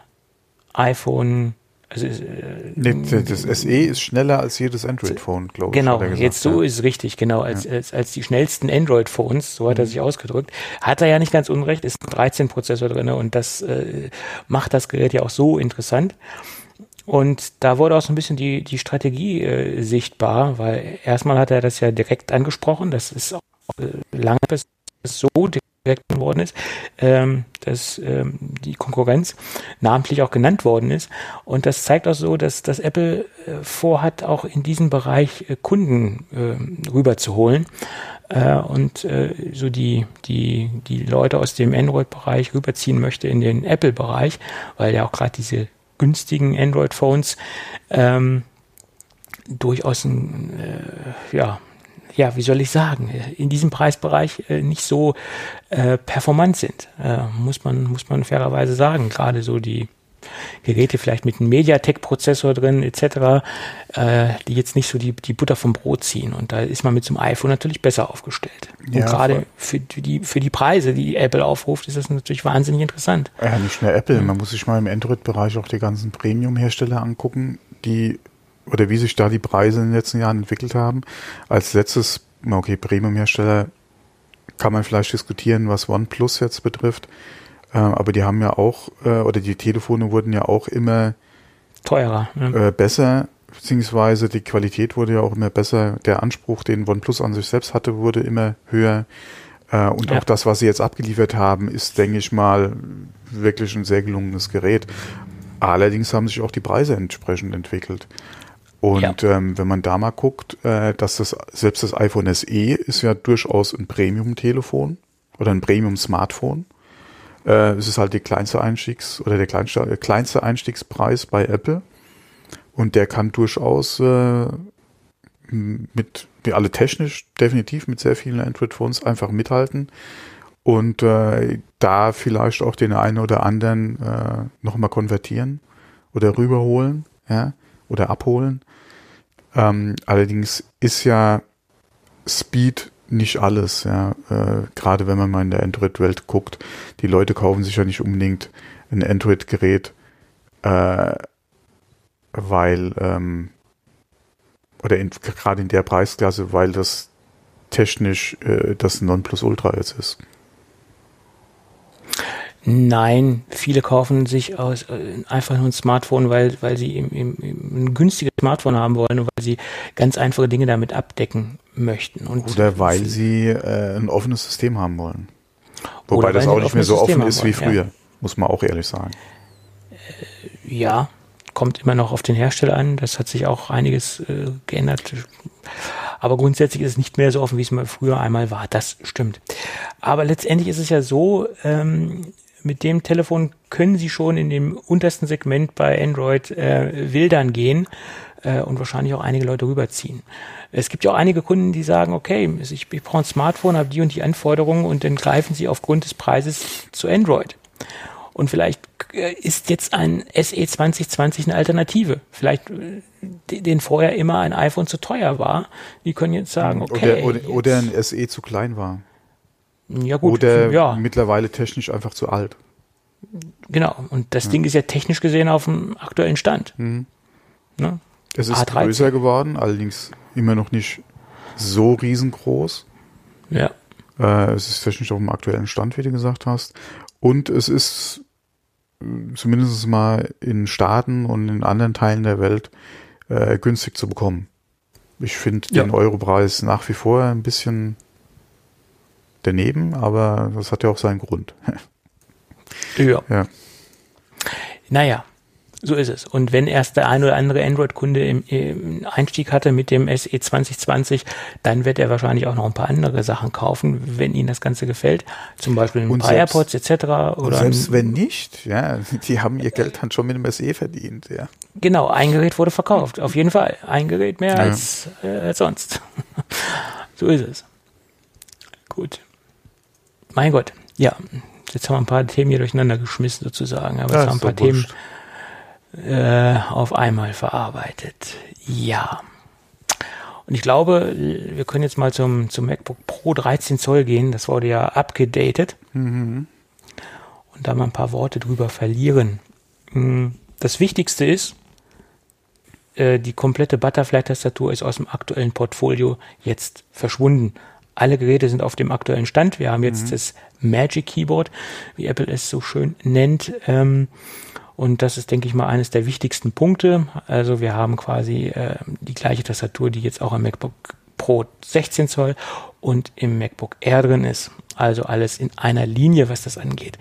iPhone also, äh, nee, das SE ist schneller als jedes Android-Phone, glaube ich. Genau, jetzt so ja. ist es richtig, genau. Als, ja. als, als die schnellsten Android-Phones, so hat er mhm. sich ausgedrückt, hat er ja nicht ganz unrecht, ist ein 13-Prozessor drin und das äh, macht das Gerät ja auch so interessant. Und da wurde auch so ein bisschen die, die Strategie äh, sichtbar, weil erstmal hat er das ja direkt angesprochen, das ist auch äh, lange bis so worden ist, ähm, dass ähm, die Konkurrenz namentlich auch genannt worden ist. Und das zeigt auch so, dass, dass Apple äh, vorhat, auch in diesem Bereich äh, Kunden äh, rüberzuholen äh, und äh, so die, die, die Leute aus dem Android-Bereich rüberziehen möchte in den Apple-Bereich, weil ja auch gerade diese günstigen Android-Phones ähm, durchaus ein, äh, ja, ja, wie soll ich sagen, in diesem Preisbereich äh, nicht so äh, performant sind, äh, muss man muss man fairerweise sagen. Gerade so die Geräte vielleicht mit einem MediaTek-Prozessor drin etc., äh, die jetzt nicht so die, die Butter vom Brot ziehen. Und da ist man mit so einem iPhone natürlich besser aufgestellt. Und ja, gerade für die, für die Preise, die Apple aufruft, ist das natürlich wahnsinnig interessant. Ja, nicht nur Apple. Man muss sich mal im Android-Bereich auch die ganzen Premium-Hersteller angucken, die oder wie sich da die Preise in den letzten Jahren entwickelt haben. Als letztes, okay, Premium-Hersteller kann man vielleicht diskutieren, was OnePlus jetzt betrifft. Äh, aber die haben ja auch, äh, oder die Telefone wurden ja auch immer teurer, ne? äh, besser, beziehungsweise die Qualität wurde ja auch immer besser. Der Anspruch, den OnePlus an sich selbst hatte, wurde immer höher. Äh, und ja. auch das, was sie jetzt abgeliefert haben, ist, denke ich mal, wirklich ein sehr gelungenes Gerät. Allerdings haben sich auch die Preise entsprechend entwickelt. Und ja. ähm, wenn man da mal guckt, äh, dass das selbst das iPhone SE ist ja durchaus ein Premium-Telefon oder ein Premium-Smartphone. Äh, es ist halt die kleinste Einstiegs- oder der kleinste, äh, kleinste Einstiegspreis bei Apple. Und der kann durchaus äh, mit, mit alle technisch definitiv mit sehr vielen Android-Phones einfach mithalten und äh, da vielleicht auch den einen oder anderen äh, nochmal konvertieren oder rüberholen, ja, oder abholen. Ähm, allerdings ist ja Speed nicht alles, ja. Äh, Gerade wenn man mal in der Android-Welt guckt, die Leute kaufen sich ja nicht unbedingt ein Android-Gerät, äh, weil ähm, oder gerade in der Preisklasse, weil das technisch äh, das Nonplusultra jetzt ist. Nein, viele kaufen sich aus, äh, einfach nur ein Smartphone, weil, weil sie im, im, im ein günstiges Smartphone haben wollen und weil sie ganz einfache Dinge damit abdecken möchten. Und Oder weil sie äh, ein offenes System haben wollen. Wobei das auch nicht mehr so offen ist wie früher, ja. muss man auch ehrlich sagen. Äh, ja, kommt immer noch auf den Hersteller an. Das hat sich auch einiges äh, geändert. Aber grundsätzlich ist es nicht mehr so offen, wie es mal früher einmal war. Das stimmt. Aber letztendlich ist es ja so, ähm, mit dem Telefon können Sie schon in dem untersten Segment bei Android äh, wildern gehen äh, und wahrscheinlich auch einige Leute rüberziehen. Es gibt ja auch einige Kunden, die sagen, okay, ich, ich brauche ein Smartphone, habe die und die Anforderungen und dann greifen sie aufgrund des Preises zu Android. Und vielleicht äh, ist jetzt ein SE 2020 eine Alternative. Vielleicht, äh, den vorher immer ein iPhone zu teuer war. Die können jetzt sagen, okay. Oder, oder, oder ein SE zu klein war. Ja gut. Oder ja. mittlerweile technisch einfach zu alt. Genau. Und das ja. Ding ist ja technisch gesehen auf dem aktuellen Stand. Mhm. Ne? Es ist A13. größer geworden, allerdings immer noch nicht so riesengroß. Ja. Äh, es ist technisch auf dem aktuellen Stand, wie du gesagt hast. Und es ist äh, zumindest mal in Staaten und in anderen Teilen der Welt äh, günstig zu bekommen. Ich finde ja. den Europreis nach wie vor ein bisschen daneben, aber das hat ja auch seinen Grund. *laughs* ja. ja. Naja, so ist es. Und wenn erst der ein oder andere Android-Kunde im, im, Einstieg hatte mit dem SE 2020, dann wird er wahrscheinlich auch noch ein paar andere Sachen kaufen, wenn ihm das Ganze gefällt. Zum Beispiel ein und paar selbst, AirPods etc. Oder selbst wenn nicht, ja, *laughs* die haben ihr Geld dann schon mit dem SE verdient, ja. Genau, ein Gerät wurde verkauft, auf jeden Fall. Ein Gerät mehr ja. als, äh, als sonst. *laughs* so ist es. Gut. Mein Gott, ja. Jetzt haben wir ein paar Themen hier durcheinander geschmissen sozusagen, aber es haben ein paar Themen äh, auf einmal verarbeitet. Ja. Und ich glaube, wir können jetzt mal zum, zum MacBook Pro 13 Zoll gehen. Das wurde ja abgedatet. Mhm. Und da mal ein paar Worte drüber verlieren. Hm, das Wichtigste ist, äh, die komplette Butterfly-Tastatur ist aus dem aktuellen Portfolio jetzt verschwunden. Alle Geräte sind auf dem aktuellen Stand. Wir haben jetzt mhm. das Magic Keyboard, wie Apple es so schön nennt. Ähm, und das ist, denke ich mal, eines der wichtigsten Punkte. Also wir haben quasi äh, die gleiche Tastatur, die jetzt auch im MacBook Pro 16 Zoll und im MacBook Air drin ist. Also alles in einer Linie, was das angeht.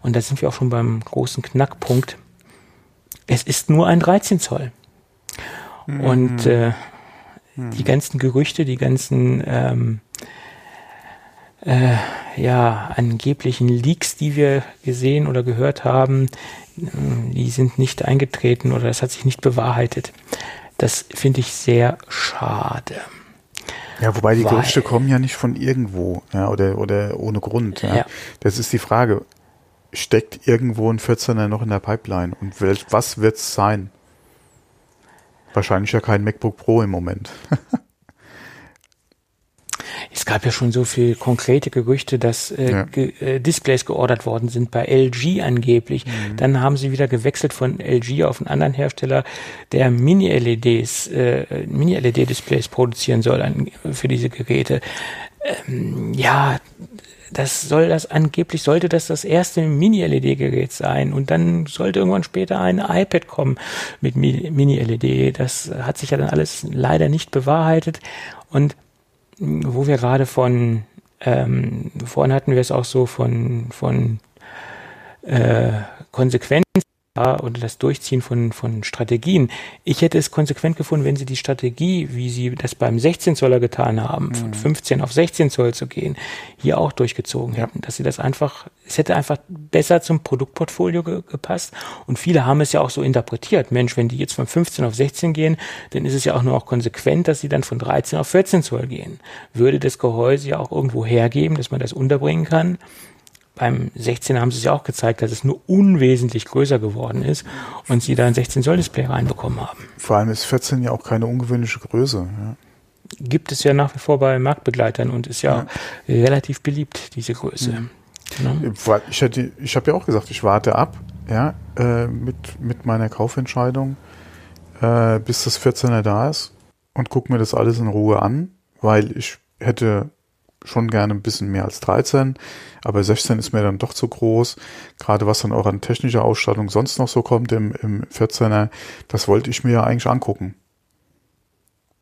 Und da sind wir auch schon beim großen Knackpunkt. Es ist nur ein 13 Zoll. Mhm. Und äh, mhm. die ganzen Gerüchte, die ganzen ähm, äh, ja, angeblichen Leaks, die wir gesehen oder gehört haben, die sind nicht eingetreten oder das hat sich nicht bewahrheitet. Das finde ich sehr schade. Ja, wobei die Weil, Gerüchte kommen ja nicht von irgendwo, ja, oder, oder ohne Grund, ja. ja. Das ist die Frage. Steckt irgendwo ein 14er noch in der Pipeline? Und welch, was wird's sein? Wahrscheinlich ja kein MacBook Pro im Moment. *laughs* Es gab ja schon so viel konkrete Gerüchte, dass äh, ja. ge äh, Displays geordert worden sind bei LG angeblich. Mhm. Dann haben sie wieder gewechselt von LG auf einen anderen Hersteller, der Mini-LEDs, äh, Mini-LED-Displays produzieren soll an, für diese Geräte. Ähm, ja, das soll das angeblich sollte das das erste Mini-LED-Gerät sein und dann sollte irgendwann später ein iPad kommen mit Mini-LED. Das hat sich ja dann alles leider nicht bewahrheitet und wo wir gerade von, ähm, vorhin hatten wir es auch so von, von äh, Konsequenzen oder das Durchziehen von, von Strategien. Ich hätte es konsequent gefunden, wenn sie die Strategie, wie sie das beim 16 Zoller getan haben, von 15 mhm. auf 16 Zoll zu gehen, hier auch durchgezogen hätten. Dass sie das einfach, es hätte einfach besser zum Produktportfolio ge gepasst. Und viele haben es ja auch so interpretiert. Mensch, wenn die jetzt von 15 auf 16 gehen, dann ist es ja auch nur auch konsequent, dass sie dann von 13 auf 14 Zoll gehen. Würde das Gehäuse ja auch irgendwo hergeben, dass man das unterbringen kann beim 16 haben sie es ja auch gezeigt, dass es nur unwesentlich größer geworden ist und sie da ein 16 Zoll Display reinbekommen haben. Vor allem ist 14 ja auch keine ungewöhnliche Größe. Ja. Gibt es ja nach wie vor bei Marktbegleitern und ist ja, ja. relativ beliebt, diese Größe. Mhm. Ja. Ich, hätte, ich habe ja auch gesagt, ich warte ab ja, äh, mit, mit meiner Kaufentscheidung, äh, bis das 14er da ist und gucke mir das alles in Ruhe an, weil ich hätte schon gerne ein bisschen mehr als 13, aber 16 ist mir dann doch zu groß. Gerade was dann auch an technischer Ausstattung sonst noch so kommt im, im 14er, das wollte ich mir ja eigentlich angucken.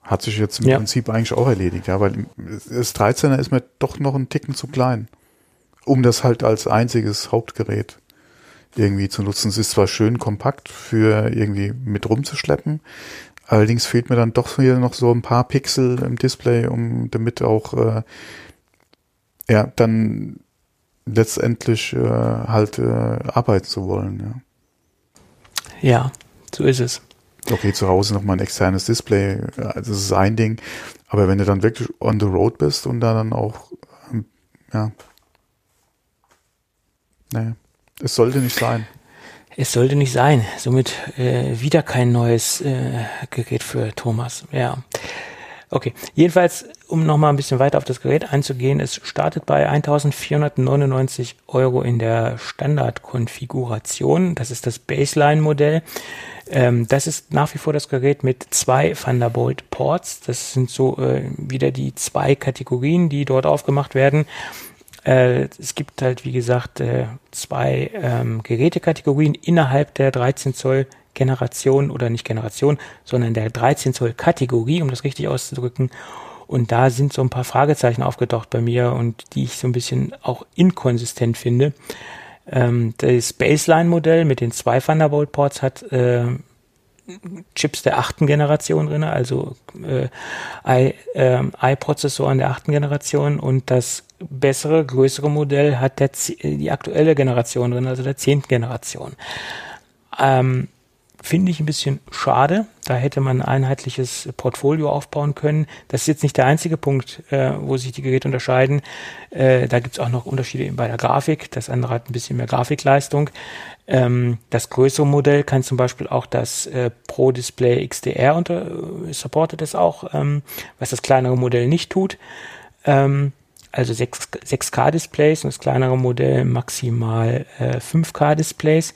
Hat sich jetzt im ja. Prinzip eigentlich auch erledigt, ja, weil das 13er ist mir doch noch ein Ticken zu klein, um das halt als einziges Hauptgerät irgendwie zu nutzen. Es ist zwar schön kompakt für irgendwie mit rumzuschleppen, allerdings fehlt mir dann doch hier noch so ein paar Pixel im Display, um damit auch äh, ja, dann letztendlich äh, halt äh, arbeiten zu wollen. Ja. ja, so ist es. Okay, zu Hause nochmal ein externes Display, das ist ein Ding. Aber wenn du dann wirklich on the road bist und da dann auch, ähm, ja, naja, es sollte nicht sein. Es sollte nicht sein. Somit äh, wieder kein neues äh, Gerät für Thomas. Ja. Okay, jedenfalls, um nochmal ein bisschen weiter auf das Gerät einzugehen, es startet bei 1499 Euro in der Standardkonfiguration. Das ist das Baseline-Modell. Ähm, das ist nach wie vor das Gerät mit zwei Thunderbolt-Ports. Das sind so äh, wieder die zwei Kategorien, die dort aufgemacht werden. Äh, es gibt halt, wie gesagt, äh, zwei ähm, Gerätekategorien innerhalb der 13 Zoll Generation oder nicht Generation, sondern der 13 Zoll Kategorie, um das richtig auszudrücken. Und da sind so ein paar Fragezeichen aufgetaucht bei mir und die ich so ein bisschen auch inkonsistent finde. Ähm, das Baseline-Modell mit den zwei Thunderbolt-Ports hat äh, Chips der achten Generation drin, also äh, i-Prozessoren äh, der achten Generation und das bessere, größere Modell hat der, die aktuelle Generation drin, also der zehnten Generation. Ähm, Finde ich ein bisschen schade. Da hätte man ein einheitliches Portfolio aufbauen können. Das ist jetzt nicht der einzige Punkt, äh, wo sich die Geräte unterscheiden. Äh, da gibt es auch noch Unterschiede bei der Grafik. Das andere hat ein bisschen mehr Grafikleistung. Ähm, das größere Modell kann zum Beispiel auch das äh, Pro Display XDR unter, äh, supportet es auch, ähm, was das kleinere Modell nicht tut. Ähm, also 6, 6K Displays und das kleinere Modell maximal äh, 5K Displays.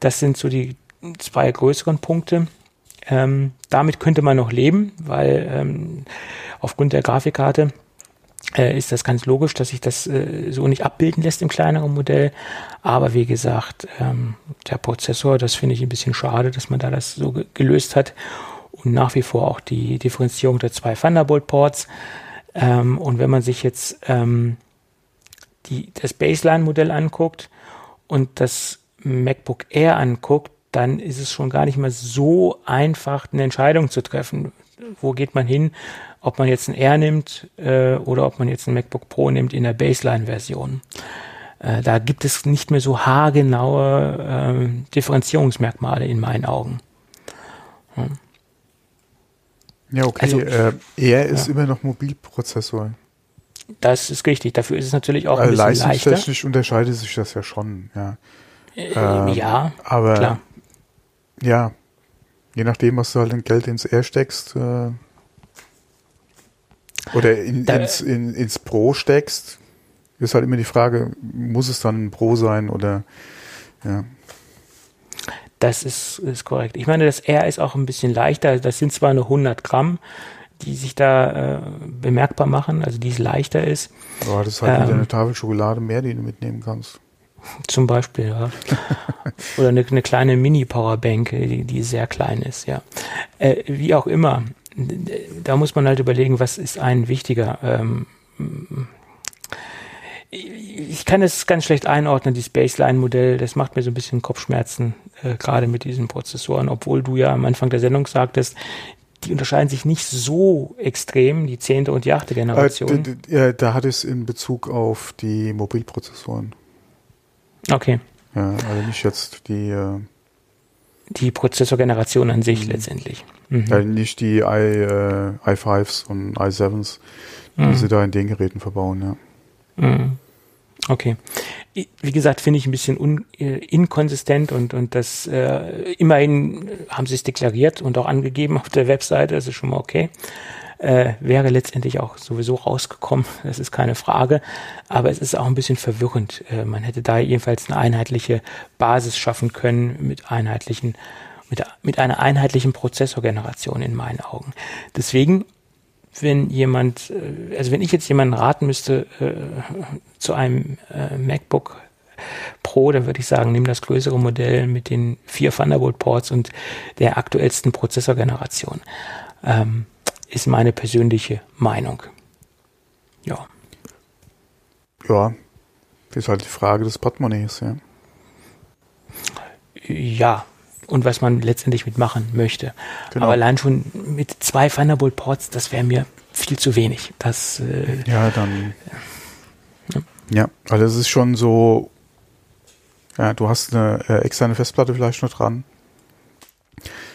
Das sind so die zwei größeren Punkte. Ähm, damit könnte man noch leben, weil ähm, aufgrund der Grafikkarte äh, ist das ganz logisch, dass sich das äh, so nicht abbilden lässt im kleineren Modell. Aber wie gesagt, ähm, der Prozessor, das finde ich ein bisschen schade, dass man da das so ge gelöst hat. Und nach wie vor auch die Differenzierung der zwei Thunderbolt-Ports. Ähm, und wenn man sich jetzt ähm, die, das Baseline-Modell anguckt und das MacBook Air anguckt, dann ist es schon gar nicht mehr so einfach, eine Entscheidung zu treffen. Wo geht man hin? Ob man jetzt ein R nimmt äh, oder ob man jetzt ein MacBook Pro nimmt in der Baseline-Version. Äh, da gibt es nicht mehr so haargenaue äh, Differenzierungsmerkmale in meinen Augen. Hm. Ja, okay. Also, äh, R ist ja. immer noch Mobilprozessor. Das ist richtig. Dafür ist es natürlich auch ein bisschen leistungstechnisch leichter. Leistungstechnisch unterscheidet sich das ja schon, ja. Äh, ähm, ja, aber klar ja, je nachdem, was du halt in Geld ins R steckst äh, oder in, ins, in, ins Pro steckst, ist halt immer die Frage, muss es dann ein Pro sein oder ja. Das ist, ist korrekt. Ich meine, das R ist auch ein bisschen leichter. Das sind zwar nur 100 Gramm, die sich da äh, bemerkbar machen, also die es leichter ist. Aber das ist halt ähm, eine Tafel Schokolade mehr, die du mitnehmen kannst. Zum Beispiel, ja. *laughs* Oder eine, eine kleine Mini-Powerbank, die, die sehr klein ist, ja. Äh, wie auch immer, da muss man halt überlegen, was ist ein wichtiger. Ähm, ich kann es ganz schlecht einordnen, dieses Baseline-Modell, das macht mir so ein bisschen Kopfschmerzen. äh, gerade mit diesen Prozessoren, obwohl du ja am Anfang der Sendung sagtest, die unterscheiden sich nicht so extrem, die zehnte und die achte Generation. Äh, ja, da hat es in Bezug auf die Mobilprozessoren. Okay. Ja, also nicht jetzt die. Äh, die Prozessorgeneration an sich mhm. letztendlich. Mhm. Ja, nicht die i, äh, i5s und i7s, die mhm. sie da in den Geräten verbauen, ja. Mhm. Okay. Wie gesagt, finde ich ein bisschen un, äh, inkonsistent und, und das äh, immerhin haben sie es deklariert und auch angegeben auf der Webseite, das ist schon mal okay. Äh, wäre letztendlich auch sowieso rausgekommen, das ist keine Frage. Aber es ist auch ein bisschen verwirrend. Äh, man hätte da jedenfalls eine einheitliche Basis schaffen können mit einheitlichen, mit, mit einer einheitlichen Prozessorgeneration in meinen Augen. Deswegen wenn jemand, äh, also wenn ich jetzt jemanden raten müsste äh, zu einem äh, MacBook Pro, dann würde ich sagen, nimm das größere Modell mit den vier Thunderbolt Ports und der aktuellsten Prozessorgeneration. Ähm, ist meine persönliche Meinung. Ja. Ja, ist halt die Frage des Portemonnaies, ja. Ja, und was man letztendlich mitmachen möchte. Genau. Aber allein schon mit zwei Thunderbolt Ports, das wäre mir viel zu wenig. Das, äh, ja, dann. Ja. ja, also es ist schon so, ja, du hast eine äh, externe Festplatte vielleicht noch dran,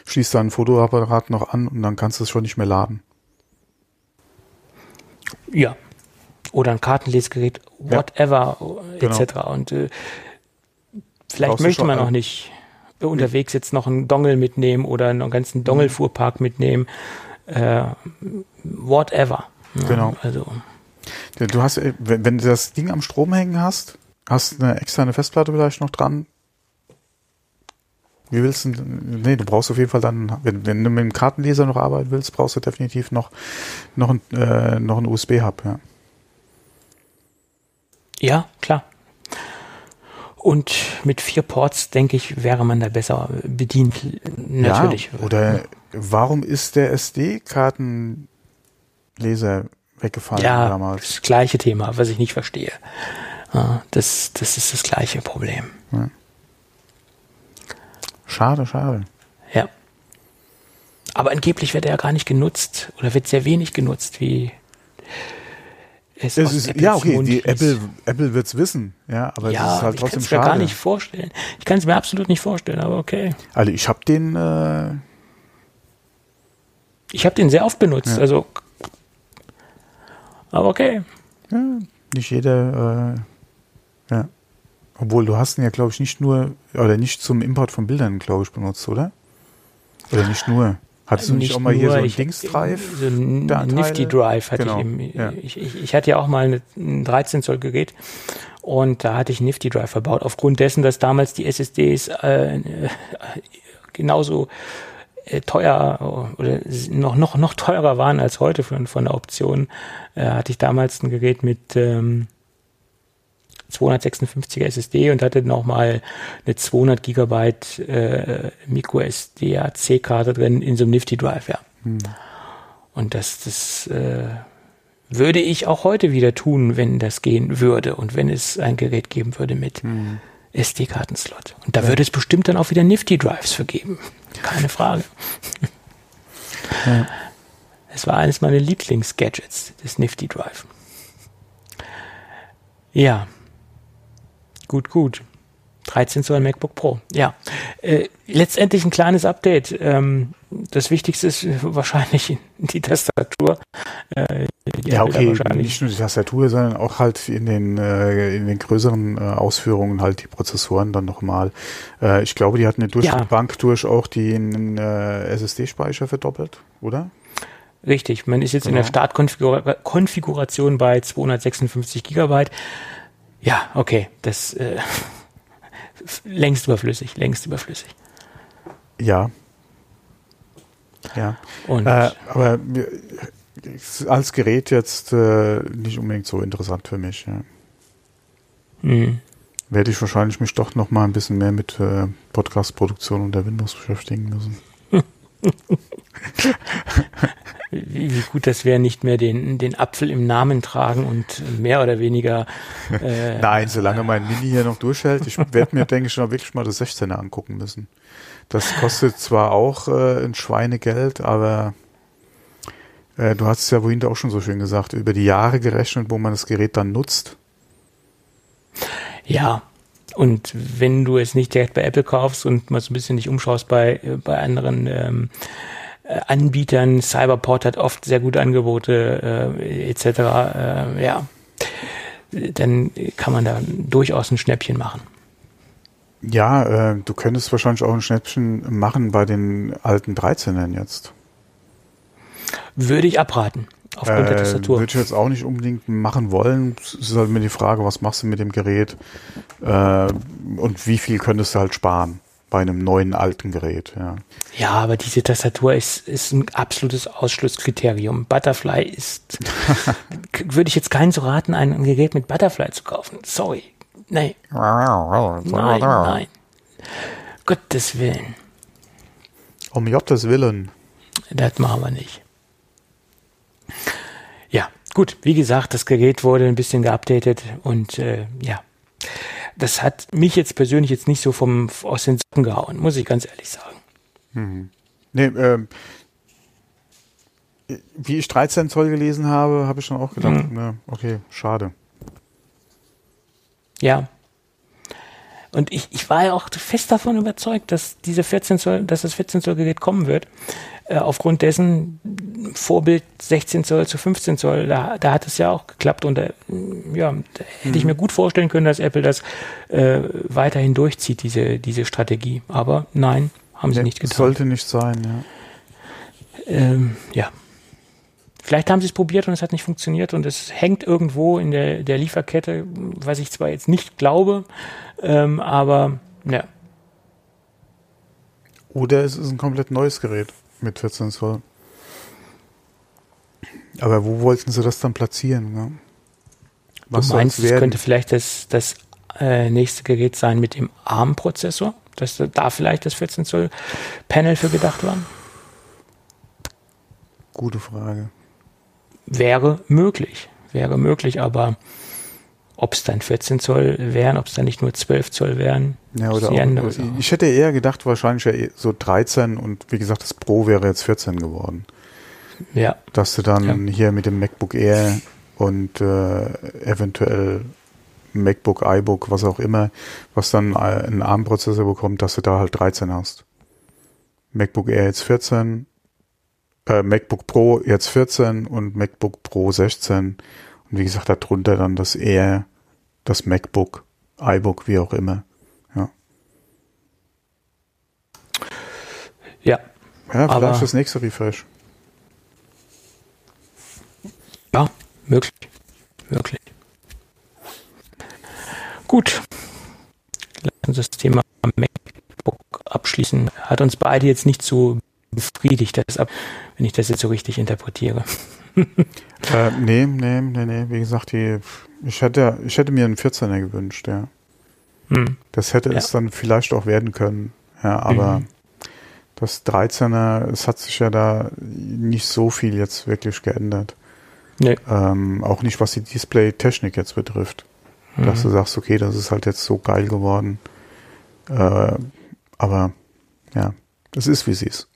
schließt deinen Fotoapparat noch an und dann kannst du es schon nicht mehr laden. Ja. Oder ein Kartenlesgerät, whatever, ja. etc. Genau. Und äh, vielleicht möchte man auch nicht unterwegs jetzt noch einen Dongle mitnehmen oder einen ganzen mhm. Dongle-Fuhrpark mitnehmen. Äh, whatever. Ja, genau. Also. Du hast, äh, wenn, wenn du das Ding am Strom hängen hast, hast eine externe Festplatte vielleicht noch dran. Wie willst du, nee, du brauchst auf jeden Fall dann, wenn, wenn du mit dem Kartenleser noch arbeiten willst, brauchst du definitiv noch, noch ein, äh, noch ein USB-Hub, ja. Ja, klar. Und mit vier Ports, denke ich, wäre man da besser bedient. Natürlich. Ja, oder warum ist der SD-Kartenleser weggefallen ja, damals? Das gleiche Thema, was ich nicht verstehe. Das, das ist das gleiche Problem. Ja. Schade, schade. Ja. Aber angeblich wird er ja gar nicht genutzt oder wird sehr wenig genutzt, wie es, es ist, ja, okay, die Apple, Apple wird es wissen, ja, aber ja, es ist halt trotzdem ich schade. Ich kann es mir gar nicht vorstellen. Ich kann es mir absolut nicht vorstellen, aber okay. Also ich habe den, äh ich habe den sehr oft benutzt, ja. also, aber okay. Ja, nicht jeder, äh, ja. Obwohl, du hast ihn ja, glaube ich, nicht nur, oder nicht zum Import von Bildern, glaube ich, benutzt, oder? Oder nicht nur? Hattest du nicht, nicht auch mal hier so ein Dings-Drive? So ein Nifty Drive hatte genau. ich, im, ja. ich, ich, ich. hatte ja auch mal ein 13 Zoll Gerät und da hatte ich Nifty Drive verbaut. Aufgrund dessen, dass damals die SSDs äh, genauso äh, teuer oder noch, noch, noch teurer waren als heute von, von der Option, äh, hatte ich damals ein Gerät mit ähm, 256er SSD und hatte nochmal eine 200 Gigabyte äh, MicroSD AC-Karte drin in so einem Nifty Drive, ja. Hm. Und das, das äh, würde ich auch heute wieder tun, wenn das gehen würde und wenn es ein Gerät geben würde mit hm. SD-Kartenslot. Und da ja. würde es bestimmt dann auch wieder Nifty Drives vergeben. Keine Frage. *laughs* Ja. Es war eines meiner Lieblings-Gadgets, das Nifty Drive. Ja, Gut, gut. 13 Zoll MacBook Pro. Ja. Äh, letztendlich ein kleines Update. Ähm, das Wichtigste ist *laughs* wahrscheinlich die Tastatur. Äh, ja, okay, nicht nur die Tastatur, sondern auch halt in den, äh, in den größeren äh, Ausführungen halt die Prozessoren dann nochmal. Äh, ich glaube, die hatten eine Durchbank ja. durch auch den äh, SSD-Speicher verdoppelt, oder? Richtig, man ist jetzt genau. in der genau. Startkonfiguration bei 256 Gigabyte. Ja, okay, das äh, *laughs* längst überflüssig, längst überflüssig. Ja. Ja. Und äh, aber als Gerät jetzt äh, nicht unbedingt so interessant für mich. Ja. Mhm. Werde ich wahrscheinlich mich doch noch mal ein bisschen mehr mit äh, Podcast-Produktion und der Windows beschäftigen müssen. *laughs* wie, wie gut das wäre, nicht mehr den, den Apfel im Namen tragen und mehr oder weniger. *laughs* Äh, Nein, solange mein Mini hier noch durchhält, ich werde mir, denke ich, noch wirklich mal das 16er angucken müssen. Das kostet zwar auch äh, ein Schweinegeld, aber äh, du hast es ja vorhin auch schon so schön gesagt, über die Jahre gerechnet, wo man das Gerät dann nutzt. Ja, und wenn du es nicht direkt bei Apple kaufst und mal so ein bisschen dich umschaust bei, bei anderen ähm, äh, Anbietern, Cyberport hat oft sehr gute Angebote äh, etc., äh, ja, dann kann man da durchaus ein Schnäppchen machen. Ja, äh, du könntest wahrscheinlich auch ein Schnäppchen machen bei den alten 13ern jetzt. Würde ich abraten, aufgrund äh, der Tastatur. Würde ich jetzt auch nicht unbedingt machen wollen. Es ist halt mir die Frage, was machst du mit dem Gerät äh, und wie viel könntest du halt sparen bei einem neuen alten Gerät. Ja, ja aber diese Tastatur ist, ist ein absolutes Ausschlusskriterium. Butterfly ist, *laughs* würde ich jetzt keinen so raten, ein Gerät mit Butterfly zu kaufen. Sorry. Nein. nein, nein. Gottes Willen. Um Gottes Willen. Das machen wir nicht. Ja, gut, wie gesagt, das Gerät wurde ein bisschen geupdatet und äh, ja, das hat mich jetzt persönlich jetzt nicht so vom aus den Socken gehauen, muss ich ganz ehrlich sagen. Mhm. Nee, ähm, wie ich 13 Zoll gelesen habe, habe ich schon auch gedacht, mhm. ne, okay, schade. Ja. Und ich, ich war ja auch fest davon überzeugt, dass diese 14 Zoll, dass das 14 Zoll Gerät kommen wird. Äh, aufgrund dessen Vorbild 16 Zoll zu 15 Zoll, da, da hat es ja auch geklappt und da, äh, ja, da hätte mhm. ich mir gut vorstellen können, dass Apple das äh, weiterhin durchzieht, diese, diese Strategie. Aber nein, haben sie ja, nicht getan. Sollte nicht sein, ja. Ähm, ja. Vielleicht haben sie es probiert und es hat nicht funktioniert und es hängt irgendwo in der, der Lieferkette, was ich zwar jetzt nicht glaube, ähm, aber ja. Oder es ist ein komplett neues Gerät mit 14 Zoll. Aber wo wollten sie das dann platzieren? Ne? Was du meinst, es könnte vielleicht das, das äh, nächste Gerät sein mit dem ARM-Prozessor? Dass da vielleicht das 14 Zoll Panel für gedacht war? Gute Frage. Wäre möglich. Wäre möglich, aber ob es dann 14 Zoll wären, ob es dann nicht nur 12 Zoll wären. Ja, oder auch, ich hätte eher gedacht, wahrscheinlich eh so 13 und wie gesagt, das Pro wäre jetzt 14 geworden. Ja. Dass du dann ja. hier mit dem MacBook Air und äh, eventuell MacBook, iBook, was auch immer, was dann einen ARM-Prozessor bekommt, dass du da halt 13 hast. MacBook Air jetzt 14, äh, MacBook Pro jetzt 14 und MacBook Pro 16 und wie gesagt, darunter dann das Air, das MacBook, iBook, wie auch immer. Ja. Ja. Ja, vielleicht das nächste Refresh. Ja, möglich. Möglich. Gut. Lass uns das Thema MacBook abschließen. Hat uns beide jetzt nicht so befriedigt, deshalb, wenn ich das jetzt so richtig interpretiere. *laughs* äh, nee, nee, nee, nee. Wie gesagt, die, ich hätte, ich hätte mir einen 14er gewünscht, ja. Hm. Das hätte ja. es dann vielleicht auch werden können. Ja, aber mhm. das 13er, es hat sich ja da nicht so viel jetzt wirklich geändert. Nee. Ähm, auch nicht, was die Display-Technik jetzt betrifft. Mhm. Dass du sagst, okay, das ist halt jetzt so geil geworden. Äh, aber ja, es ist, wie es ist.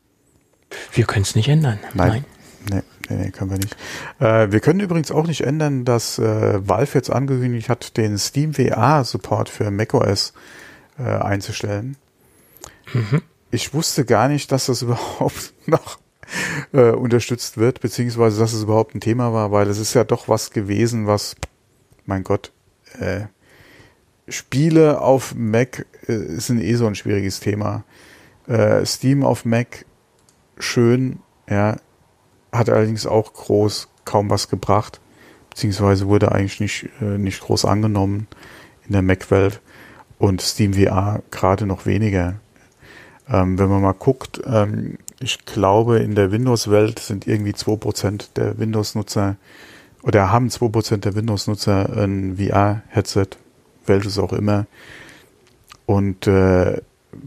Wir können es nicht ändern. Nein. Nein. Nee. Nee, nee, können wir nicht. Äh, wir können übrigens auch nicht ändern, dass äh, Valve jetzt angekündigt hat, den Steam VR Support für macOS äh, einzustellen. Mhm. Ich wusste gar nicht, dass das *laughs* überhaupt noch äh, unterstützt wird, beziehungsweise dass es überhaupt ein Thema war, weil es ist ja doch was gewesen, was, mein Gott, äh, Spiele auf Mac äh, ist ein eh so ein schwieriges Thema. Äh, Steam auf Mac schön, ja, hat allerdings auch groß kaum was gebracht, beziehungsweise wurde eigentlich nicht, äh, nicht groß angenommen in der Mac-Welt und Steam VR gerade noch weniger. Ähm, wenn man mal guckt, ähm, ich glaube, in der Windows-Welt sind irgendwie 2% der Windows-Nutzer oder haben 2% der Windows-Nutzer ein VR-Headset, welches auch immer. Und äh,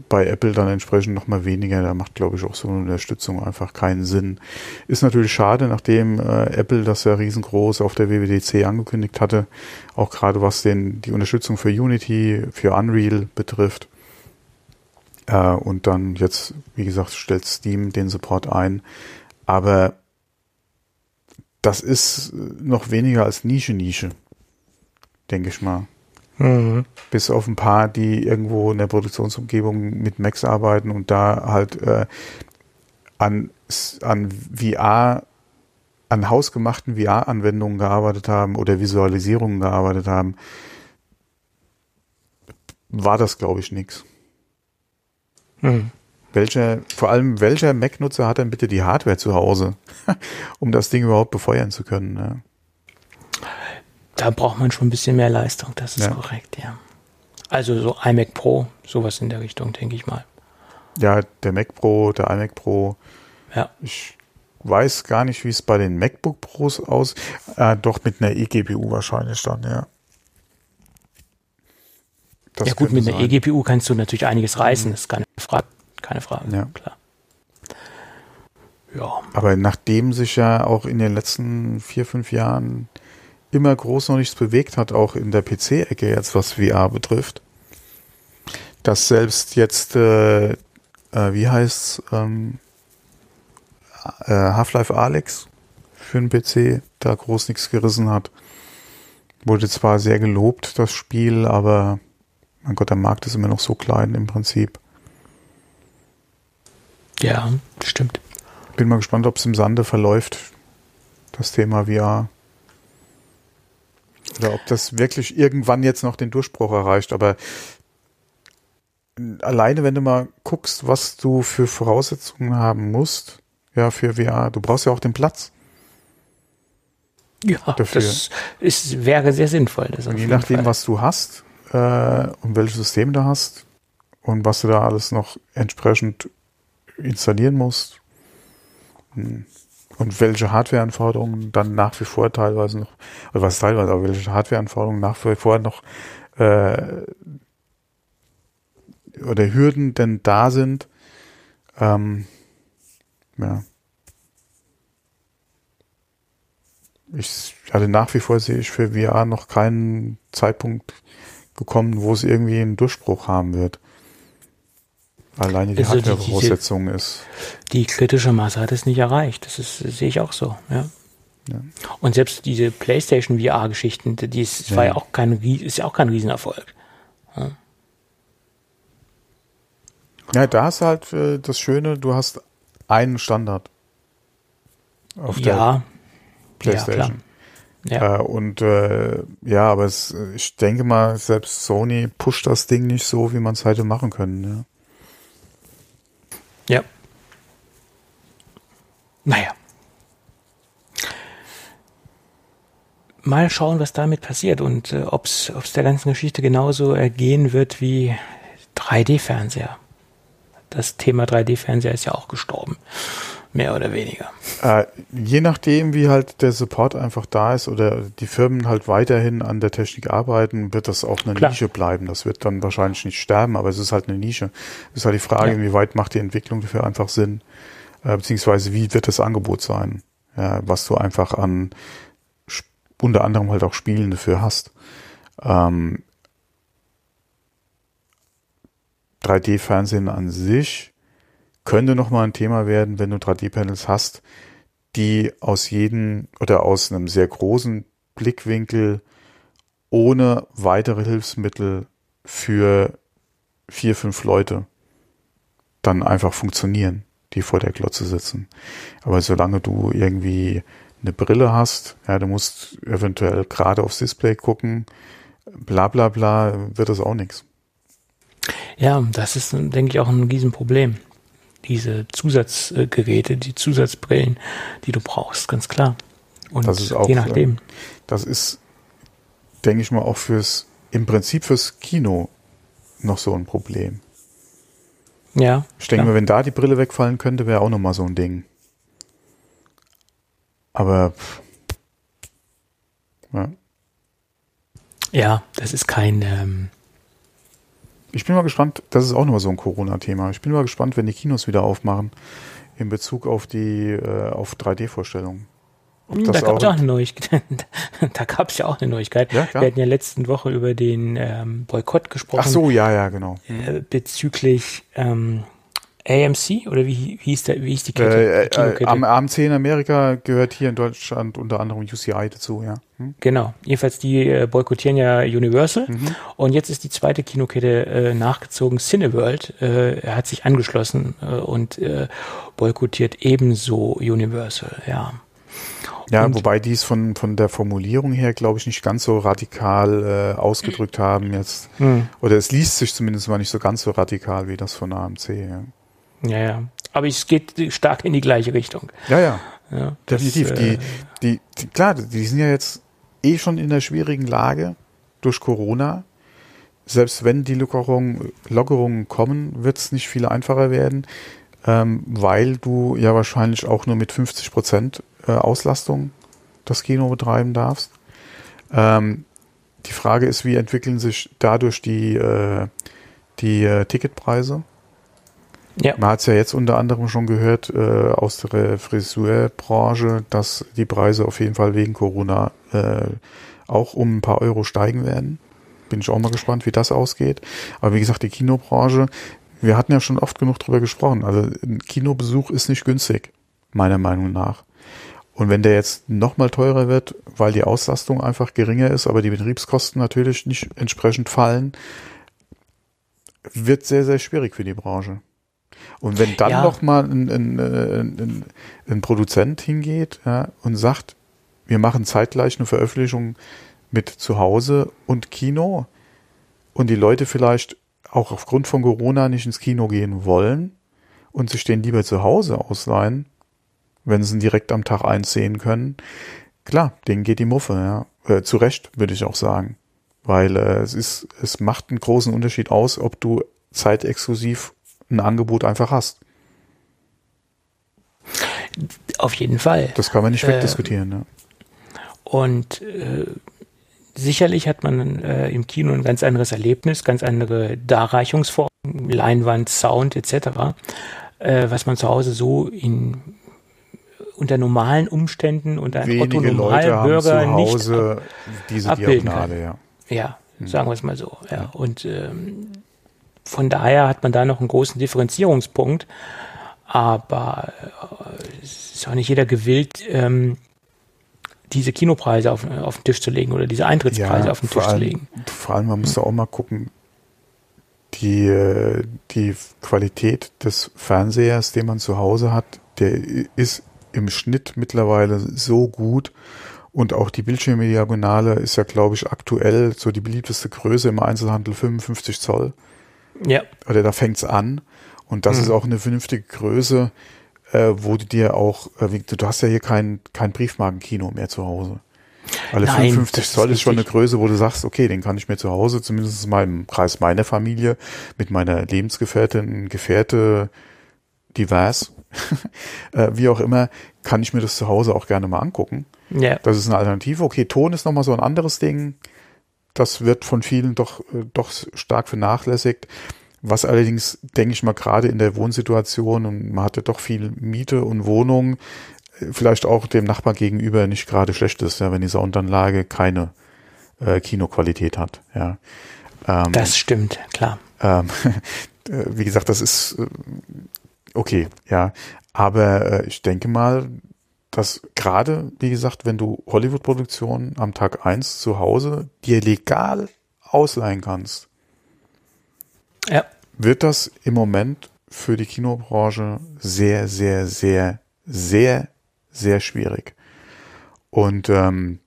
bei Apple dann entsprechend nochmal weniger. Da macht, glaube ich, auch so eine Unterstützung einfach keinen Sinn. Ist natürlich schade, nachdem äh, Apple das ja riesengroß auf der WWDC angekündigt hatte, auch gerade was den, die Unterstützung für Unity, für Unreal betrifft. Äh, und dann jetzt, wie gesagt, stellt Steam den Support ein. Aber das ist noch weniger als Nische-Nische, denke ich mal. Mhm. Bis auf ein paar, die irgendwo in der Produktionsumgebung mit Macs arbeiten und da halt äh, an, an VR, an hausgemachten VR-Anwendungen gearbeitet haben oder Visualisierungen gearbeitet haben, war das, glaube ich, nichts. Mhm. Welcher, vor allem welcher Mac-Nutzer hat denn bitte die Hardware zu Hause, *laughs* um das Ding überhaupt befeuern zu können? Ja? Da braucht man schon ein bisschen mehr Leistung, das ist ja. korrekt, ja. Also so iMac Pro, sowas in der Richtung, denke ich mal. Ja, der Mac Pro, der iMac Pro. Ja. Ich weiß gar nicht, wie es bei den MacBook Pros aus, äh, doch mit einer eGPU wahrscheinlich dann, ja. Das ja gut, mit einer eGPU kannst du natürlich einiges reißen, mhm. das ist keine Frage keine Frage. Ja. Klar. Ja. Aber nachdem sich ja auch in den letzten vier, fünf Jahren immer groß noch nichts bewegt hat, auch in der PC-Ecke jetzt, was VR betrifft, dass selbst jetzt, äh, äh, wie heißt ähm, äh, Half-Life Alex für den PC da groß nichts gerissen hat. Wurde zwar sehr gelobt, das Spiel, aber mein Gott, der Markt ist immer noch so klein im Prinzip. Ja, stimmt. Bin mal gespannt, ob es im Sande verläuft, das Thema VR. Oder ob das wirklich irgendwann jetzt noch den Durchbruch erreicht. Aber alleine, wenn du mal guckst, was du für Voraussetzungen haben musst, ja, für VR, du brauchst ja auch den Platz. Ja, dafür. das ist, wäre sehr sinnvoll. je nachdem, Fall. was du hast äh, und welches System du hast und was du da alles noch entsprechend installieren musst hm. Und welche Hardwareanforderungen dann nach wie vor teilweise noch, oder was teilweise, aber welche Hardwareanforderungen nach wie vor noch äh, oder Hürden denn da sind, ähm, ja. Ich hatte nach wie vor sehe ich für VR noch keinen Zeitpunkt gekommen, wo es irgendwie einen Durchbruch haben wird. Alleine die also Hardware-Voraussetzung ist. Die kritische Masse hat es nicht erreicht. Das ist, sehe ich auch so, ja. ja. Und selbst diese PlayStation VR-Geschichten, die ist, ja. war ja auch kein, ist ja auch kein Riesenerfolg. Ja. ja, da ist halt äh, das Schöne, du hast einen Standard. Auf der ja, PlayStation. Ja, ja. Äh, und äh, ja, aber es, ich denke mal, selbst Sony pusht das Ding nicht so, wie man es hätte machen können. Ja. Ja. Naja. Mal schauen, was damit passiert und äh, ob es der ganzen Geschichte genauso ergehen wird wie 3D-Fernseher. Das Thema 3D-Fernseher ist ja auch gestorben. Mehr oder weniger. Äh, je nachdem, wie halt der Support einfach da ist oder die Firmen halt weiterhin an der Technik arbeiten, wird das auch eine Klar. Nische bleiben. Das wird dann wahrscheinlich nicht sterben, aber es ist halt eine Nische. Es ist halt die Frage, ja. inwieweit macht die Entwicklung dafür einfach Sinn, äh, beziehungsweise wie wird das Angebot sein, ja, was du einfach an unter anderem halt auch Spielen dafür hast. Ähm, 3D-Fernsehen an sich könnte nochmal ein Thema werden, wenn du 3D-Panels hast, die aus jedem oder aus einem sehr großen Blickwinkel ohne weitere Hilfsmittel für vier, fünf Leute dann einfach funktionieren, die vor der Glotze sitzen. Aber solange du irgendwie eine Brille hast, ja, du musst eventuell gerade aufs Display gucken, bla bla bla, wird das auch nichts. Ja, das ist, denke ich, auch ein Riesenproblem diese Zusatzgeräte, die Zusatzbrillen, die du brauchst, ganz klar. Und das ist auch, je nachdem. Das ist, denke ich mal, auch fürs, im Prinzip fürs Kino noch so ein Problem. Ja. Ich denke mal, wenn da die Brille wegfallen könnte, wäre auch nochmal so ein Ding. Aber, ja. Ja, das ist kein, ähm, Ich bin mal gespannt, das ist auch nochmal so ein Corona-Thema. Ich bin mal gespannt, wenn die Kinos wieder aufmachen in Bezug auf die äh, auf 3D-Vorstellungen. Hm, da gab es auch eine Neuigkeit. *laughs* da gab es ja auch eine Neuigkeit. Ja, Wir hatten ja letzten Woche über den ähm, Boykott gesprochen. Ach so, ja, ja, genau. Äh, bezüglich ähm, AMC oder wie, wie hieß der, wie hieß die Kette? Äh, äh, am AMC in Amerika gehört hier in Deutschland unter anderem UCI dazu, ja. Hm? Genau. Jedenfalls die äh, boykottieren ja Universal mhm. und jetzt ist die zweite Kinokette äh, nachgezogen, Cineworld. Äh, er hat sich angeschlossen äh, und äh, boykottiert ebenso Universal, ja. Ja, und wobei die es von, von der Formulierung her, glaube ich, nicht ganz so radikal äh, ausgedrückt haben jetzt. Mhm. Oder es liest sich zumindest mal nicht so ganz so radikal wie das von AMC. Ja. Ja, ja. Aber es geht stark in die gleiche Richtung. Ja, ja. ja Definitiv. Das, die, äh, die, die, klar, die sind ja jetzt eh schon in der schwierigen Lage durch Corona. Selbst wenn die Lockerungen, Lockerungen kommen, wird es nicht viel einfacher werden, ähm, weil du ja wahrscheinlich auch nur mit 50 Prozent äh, Auslastung das Kino betreiben darfst. Ähm, die Frage ist, wie entwickeln sich dadurch die, äh, die äh, Ticketpreise? Ja. Man hat es ja jetzt unter anderem schon gehört äh, aus der Friseurbranche, dass die Preise auf jeden Fall wegen Corona äh, auch um ein paar Euro steigen werden. Bin ich auch mal gespannt, wie das ausgeht. Aber wie gesagt, die Kinobranche, wir hatten ja schon oft genug drüber gesprochen. Also ein Kinobesuch ist nicht günstig, meiner Meinung nach. Und wenn der jetzt nochmal teurer wird, weil die Auslastung einfach geringer ist, aber die Betriebskosten natürlich nicht entsprechend fallen, wird sehr, sehr schwierig für die Branche. Und wenn dann ja. noch mal ein, ein, ein, ein Produzent hingeht ja, und sagt, wir machen zeitgleich eine Veröffentlichung mit zu Hause und Kino und die Leute vielleicht auch aufgrund von Corona nicht ins Kino gehen wollen und sich den lieber zu Hause ausleihen, wenn sie ihn direkt am Tag eins sehen können, klar, denen geht die Muffe, ja. Äh, zu Recht, würde ich auch sagen. Weil äh, es ist, es macht einen großen Unterschied aus, ob du zeitexklusiv ein Angebot einfach hast. Auf jeden Fall. Das kann man nicht wegdiskutieren. Äh, ja. Und äh, sicherlich hat man äh, im Kino ein ganz anderes Erlebnis, ganz andere Darreichungsformen, Leinwand, Sound etc., äh, was man zu Hause so in unter normalen Umständen und ein Otto Normalbürger nicht diese abbilden Diagonale, kann. Ja, ja hm. sagen wir es mal so. Ja. Und ähm, von daher hat man da noch einen großen Differenzierungspunkt. Aber äh, es ist auch nicht jeder gewillt, ähm, diese Kinopreise auf, auf den Tisch zu legen oder diese Eintrittspreise ja, auf den Tisch allem, zu legen. Vor allem, man muss da auch mal gucken, die, äh, die Qualität des Fernsehers, den man zu Hause hat, der ist im Schnitt mittlerweile so gut. Und auch die Bildschirmdiagonale ist ja, glaube ich, aktuell so die beliebteste Größe im Einzelhandel 55 Zoll. Ja. Oder da fängt's an. Und das mhm. ist auch eine vernünftige Größe, äh, wo du dir auch, äh, du hast ja hier kein, kein Briefmarkenkino mehr zu Hause. Weil Nein, 55 Zoll ist, ist schon eine Größe, wo du sagst, okay, den kann ich mir zu Hause, zumindest in meinem Kreis meiner Familie, mit meiner Lebensgefährtin, Gefährte, divers, *laughs* äh, wie auch immer, kann ich mir das zu Hause auch gerne mal angucken. Ja. Das ist eine Alternative. Okay, Ton ist nochmal so ein anderes Ding. Das wird von vielen doch, äh, doch stark vernachlässigt. Was allerdings, denke ich mal, gerade in der Wohnsituation und man hatte doch viel Miete und Wohnung, äh, vielleicht auch dem Nachbar gegenüber nicht gerade schlecht ist, ja, wenn die Soundanlage keine äh, Kinoqualität hat. Ja. Ähm, das stimmt, klar. Ähm, *laughs* äh, wie gesagt, das ist okay, ja. Aber äh, ich denke mal, dass gerade, wie gesagt, wenn du Hollywood-Produktionen am Tag eins zu Hause dir legal ausleihen kannst, ja. wird das im Moment für die Kinobranche sehr, sehr, sehr, sehr, sehr schwierig. Und ähm,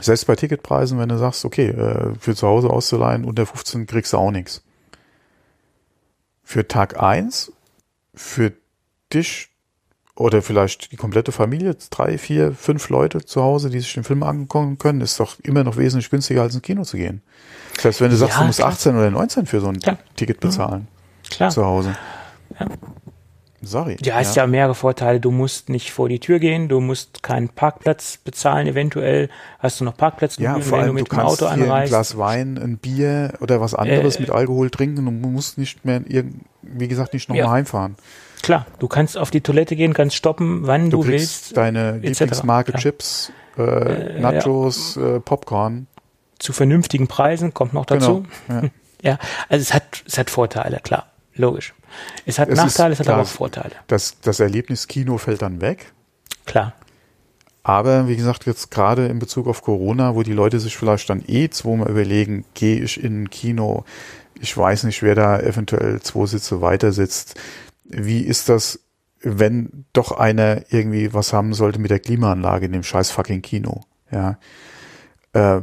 selbst bei Ticketpreisen, wenn du sagst, okay, äh, für zu Hause auszuleihen unter 15 kriegst du auch nichts. Für Tag eins für dich oder vielleicht die komplette Familie, drei, vier, fünf Leute zu Hause, die sich den Film angucken können, ist doch immer noch wesentlich günstiger, als ins Kino zu gehen. Selbst wenn du sagst, ja, du musst klar. 18 oder 19 für so ein klar. Ticket bezahlen. Klar. Zu Hause. Ja. Sorry. Ja, hast ja. ja mehrere Vorteile. Du musst nicht vor die Tür gehen, du musst keinen Parkplatz bezahlen, eventuell hast du noch Parkplatz, ja, vor allem, wenn du mit du dem Auto anreist. Ein Glas Wein, ein Bier oder was anderes äh, mit Alkohol trinken und musst nicht mehr, wie gesagt, nicht nochmal ja. heimfahren. Klar, du kannst auf die Toilette gehen, kannst stoppen, wann du, du willst. Deine Lieblingsmarke Klar. Chips, äh, äh, Nachos, ja. äh, Popcorn. Zu vernünftigen Preisen kommt noch dazu. Genau. *laughs* Ja. ja, also es hat, es hat Vorteile, klar, logisch. Es hat es Nachteile, es hat aber auch Vorteile. Das, das Erlebnis Kino fällt dann weg. Klar. Aber wie gesagt, jetzt gerade in Bezug auf Corona, wo die Leute sich vielleicht dann eh zweimal überlegen, gehe ich in ein Kino, ich weiß nicht, wer da eventuell zwei Sitze weiter sitzt. Wie ist das, wenn doch einer irgendwie was haben sollte mit der Klimaanlage in dem scheiß fucking Kino? Ja. Äh,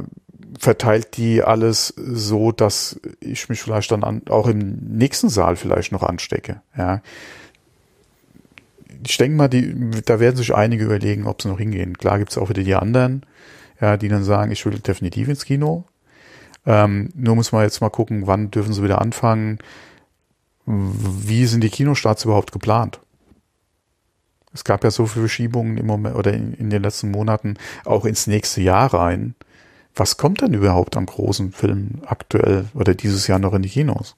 verteilt die alles so, dass ich mich vielleicht dann an, auch im nächsten Saal vielleicht noch anstecke. Ja. Ich denke mal, die, da werden sich einige überlegen, ob sie noch hingehen. Klar gibt es auch wieder die anderen, ja, die dann sagen, ich will definitiv ins Kino. Ähm, nur muss man jetzt mal gucken, wann dürfen sie wieder anfangen. Wie sind die Kinostarts überhaupt geplant? Es gab ja so viele Verschiebungen im Moment oder in, in den letzten Monaten auch ins nächste Jahr rein was kommt denn überhaupt an großen Filmen aktuell oder dieses Jahr noch in die Kinos?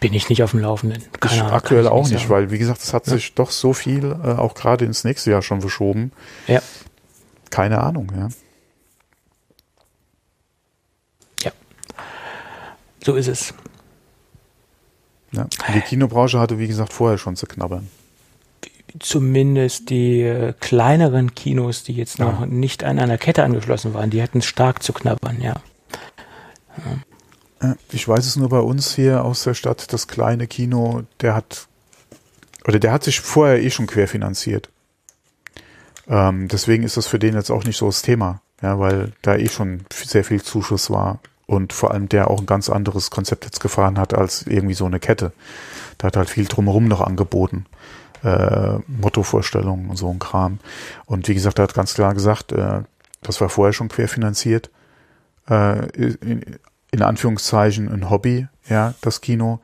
Bin ich nicht auf dem Laufenden. Keine Ahnung, aktuell auch nicht, sagen. weil wie gesagt, es hat ja. sich doch so viel äh, auch gerade ins nächste Jahr schon verschoben. Ja. Keine Ahnung, ja. Ja. So ist es. Ja. Die Kinobranche hatte, wie gesagt, vorher schon zu knabbern zumindest die äh, kleineren Kinos, die jetzt noch ja. nicht an einer Kette angeschlossen waren, die hatten stark zu knabbern, ja. ja. Ich weiß es nur bei uns hier aus der Stadt, das kleine Kino, der hat, oder der hat sich vorher eh schon querfinanziert. Ähm, deswegen ist das für den jetzt auch nicht so das Thema, ja, weil da eh schon sehr viel Zuschuss war und vor allem der auch ein ganz anderes Konzept jetzt gefahren hat als irgendwie so eine Kette. Da hat halt viel drumherum noch angeboten äh, Mottovorstellungen und so ein Kram. Und wie gesagt, er hat ganz klar gesagt, äh, das war vorher schon querfinanziert. Äh, in, in Anführungszeichen ein Hobby, ja, das Kino.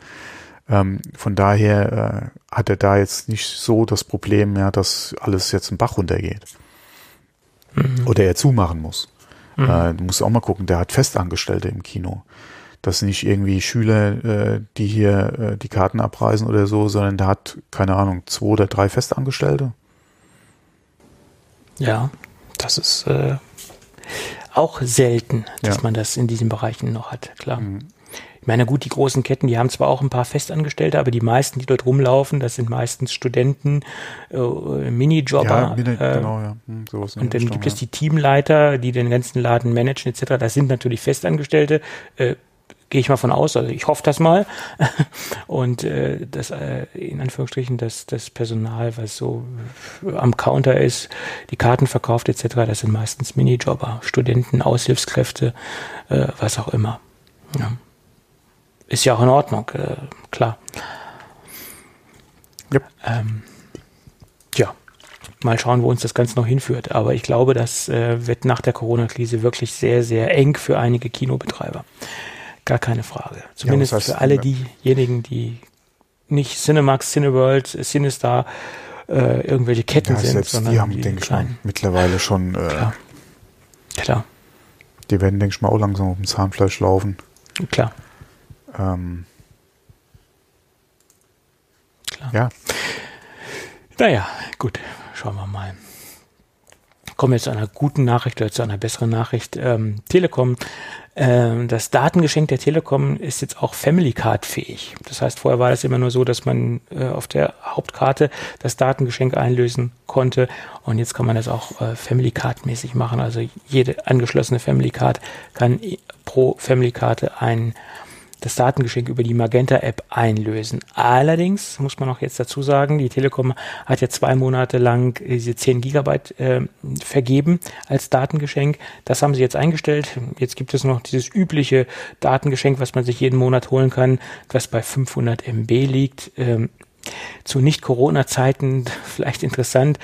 Ähm, von daher äh, hat er da jetzt nicht so das Problem, ja, dass alles jetzt im Bach runtergeht. Mhm. Oder er zumachen muss. Mhm. Äh, du musst auch mal gucken, der hat Festangestellte im Kino das sind nicht irgendwie Schüler, äh, die hier äh, die Karten abreisen oder so, sondern der hat, keine Ahnung, zwei oder drei Festangestellte. Ja, das ist äh, auch selten, dass ja. man das in diesen Bereichen noch hat, klar. Mhm. Ich meine, gut, die großen Ketten, die haben zwar auch ein paar Festangestellte, aber die meisten, die dort rumlaufen, das sind meistens Studenten, äh, Minijobber. Ja, Mini, äh, genau, ja. Hm, und dann gibt es die Teamleiter, die den ganzen Laden managen etc. Das sind natürlich Festangestellte. Äh, gehe ich mal von aus, also ich hoffe das mal. *laughs* Und äh, das äh, in Anführungsstrichen das, das Personal, was so am Counter ist, die Karten verkauft etc., das sind meistens Minijobber, Studenten, Aushilfskräfte, äh, was auch immer. Ja. Ist ja auch in Ordnung, äh, klar. Yep. Ähm, ja, mal schauen, wo uns das Ganze noch hinführt. Aber ich glaube, das äh, wird nach der Corona-Krise wirklich sehr, sehr eng für einige Kinobetreiber. Gar keine Frage. Zumindest ja, das heißt, für alle diejenigen, die nicht Cinemax, Cineworld, Cinestar, äh, irgendwelche Ketten ja, sind, sondern die haben, die denke ich mal, mittlerweile schon. Äh, Klar. Klar. Die werden, denke ich mal, auch langsam auf dem Zahnfleisch laufen. Klar. Ähm, Klar. Ja. Naja, gut, schauen wir mal. Kommen wir zu einer guten Nachricht oder zu einer besseren Nachricht. Ähm, Telekom ähm, das Datengeschenk der Telekom ist jetzt auch Family Card fähig. Das heißt, vorher war das immer nur so, dass man äh, auf der Hauptkarte das Datengeschenk einlösen konnte und jetzt kann man das auch äh, Family Card mäßig machen. Also jede angeschlossene Family Card kann pro Family Karte ein das Datengeschenk über die Magenta-App einlösen. Allerdings muss man auch jetzt dazu sagen, die Telekom hat ja zwei Monate lang diese 10 Gigabyte äh, vergeben als Datengeschenk. Das haben sie jetzt eingestellt. Jetzt gibt es noch dieses übliche Datengeschenk, was man sich jeden Monat holen kann, was bei 500 MB liegt. Ähm, zu Nicht-Corona-Zeiten *laughs* vielleicht interessant,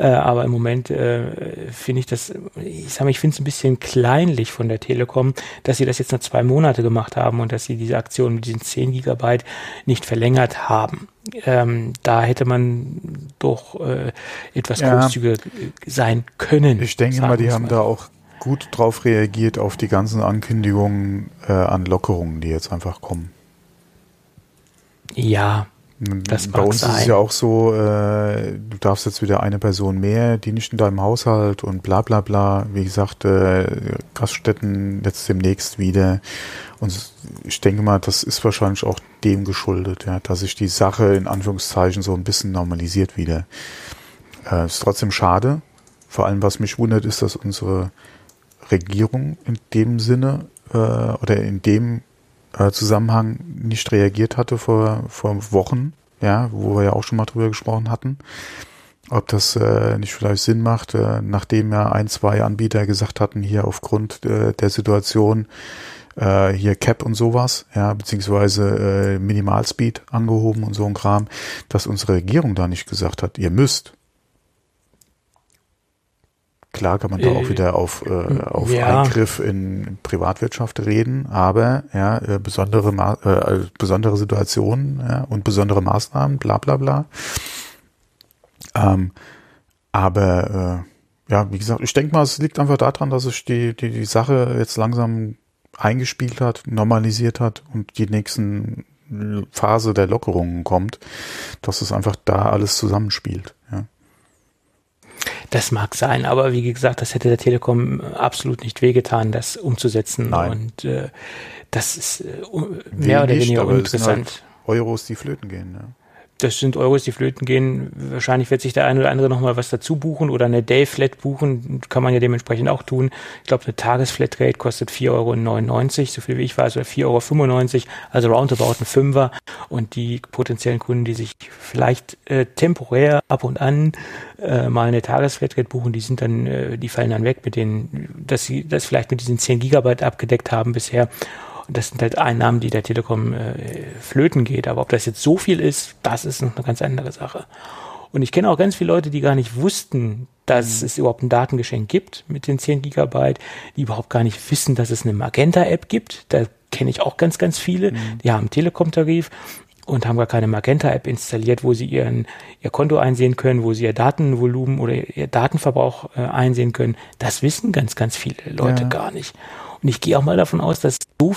äh, aber im Moment äh, finde ich das, ich sage mal, ich finde es ein bisschen kleinlich von der Telekom, dass sie das jetzt nur zwei Monate gemacht haben und dass sie diese Aktion mit diesen 10 Gigabyte nicht verlängert haben. ähm, da hätte man doch äh, etwas ja. großzügiger sein können. Ich denke mal, die haben mal. da auch gut drauf reagiert auf die ganzen Ankündigungen äh, an Lockerungen, die jetzt einfach kommen. Ja, das Bei uns sein. ist es ja auch so, äh, du darfst jetzt wieder eine Person mehr, die nicht in deinem Haushalt und bla bla bla. Wie gesagt, äh, Gaststätten jetzt demnächst wieder. Und ich denke mal, das ist wahrscheinlich auch dem geschuldet, ja, dass sich die Sache in Anführungszeichen so ein bisschen normalisiert wieder. Äh, ist trotzdem schade. Vor allem, was mich wundert, ist, dass unsere Regierung in dem Sinne äh, oder in dem äh, Zusammenhang nicht reagiert hatte vor, vor Wochen, ja, wo wir ja auch schon mal drüber gesprochen hatten. Ob das äh, nicht vielleicht Sinn macht, äh, nachdem ja ein, zwei Anbieter gesagt hatten, hier aufgrund äh, der Situation, äh, hier Cap und sowas, ja, beziehungsweise äh, Minimalspeed angehoben und so ein Kram, dass unsere Regierung da nicht gesagt hat, ihr müsst, Klar kann man da auch äh, wieder auf, äh, auf ja. Eingriff in Privatwirtschaft reden, aber ja, äh, besondere, Ma äh, besondere Situationen ja, und besondere Maßnahmen, bla bla bla. Ähm, aber äh, ja, wie gesagt, ich denke mal, es liegt einfach daran, dass sich die, die, die Sache jetzt langsam eingespielt hat, normalisiert hat und die nächsten Phase der Lockerungen kommt, dass es einfach da alles zusammenspielt. Ja. Das mag sein, aber wie gesagt, das hätte der Telekom absolut nicht wehgetan, das umzusetzen. Nein. Und äh, das ist äh, mehr oder weniger uninteressant. Halt Euros, die flöten gehen. Ja das sind Euros, die flöten gehen. Wahrscheinlich wird sich der eine oder andere nochmal was dazu buchen oder eine Day-Flat buchen. Kann man ja dementsprechend auch tun. Ich glaube, eine Tagesflatrate kostet 4,99 Euro, so viel wie ich weiß, oder 4,95 Euro, also roundabout ein Fünfer. Und die potenziellen Kunden, die sich vielleicht äh, temporär ab und an äh, mal eine Tagesflatrate buchen, die sind dann, äh, die fallen dann weg mit denen, dass sie das vielleicht mit diesen 10 Gigabyte abgedeckt haben bisher das sind halt Einnahmen, die der Telekom äh, flöten geht. Aber ob das jetzt so viel ist, das ist noch eine ganz andere Sache. Und ich kenne auch ganz viele Leute, die gar nicht wussten, dass mhm. es überhaupt ein Datengeschenk gibt mit den 10 Gigabyte, die überhaupt gar nicht wissen, dass es eine Magenta-App gibt. Da kenne ich auch ganz, ganz viele. Mhm. Die haben Telekom-Tarif und haben gar keine Magenta-App installiert, wo sie ihren, ihr Konto einsehen können, wo sie ihr Datenvolumen oder ihr Datenverbrauch äh, einsehen können. Das wissen ganz, ganz viele Leute ja. gar nicht. Und ich gehe auch mal davon aus, dass so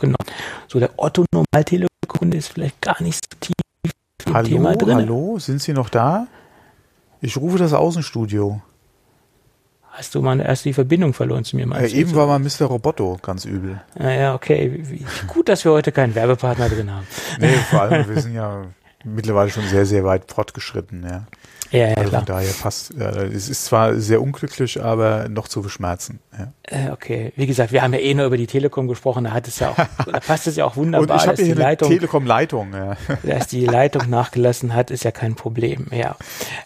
genau. So der Otto Normaltelekunde ist vielleicht gar nicht so tief im hallo, Thema drin. Hallo, sind Sie noch da? Ich rufe das Außenstudio. Hast du mal erst die Verbindung verloren zu mir? Äh, eben war mal Mr. Roboto ganz übel. Naja, okay. Wie, gut, dass wir heute keinen Werbepartner drin haben. Nee, vor allem, wir *laughs* sind ja mittlerweile schon sehr, sehr weit fortgeschritten, ja. Ja, ja, also klar. Von daher passt, ja, es ist zwar sehr unglücklich, aber noch zu verschmerzen. Ja. Äh, okay, wie gesagt, wir haben ja eh nur über die Telekom gesprochen, da hat es ja auch, *laughs* da passt es ja auch wunderbar. Und ich habe hier die eine Telekom-Leitung. Ja. *laughs* Dass die Leitung nachgelassen hat, ist ja kein Problem. Ja,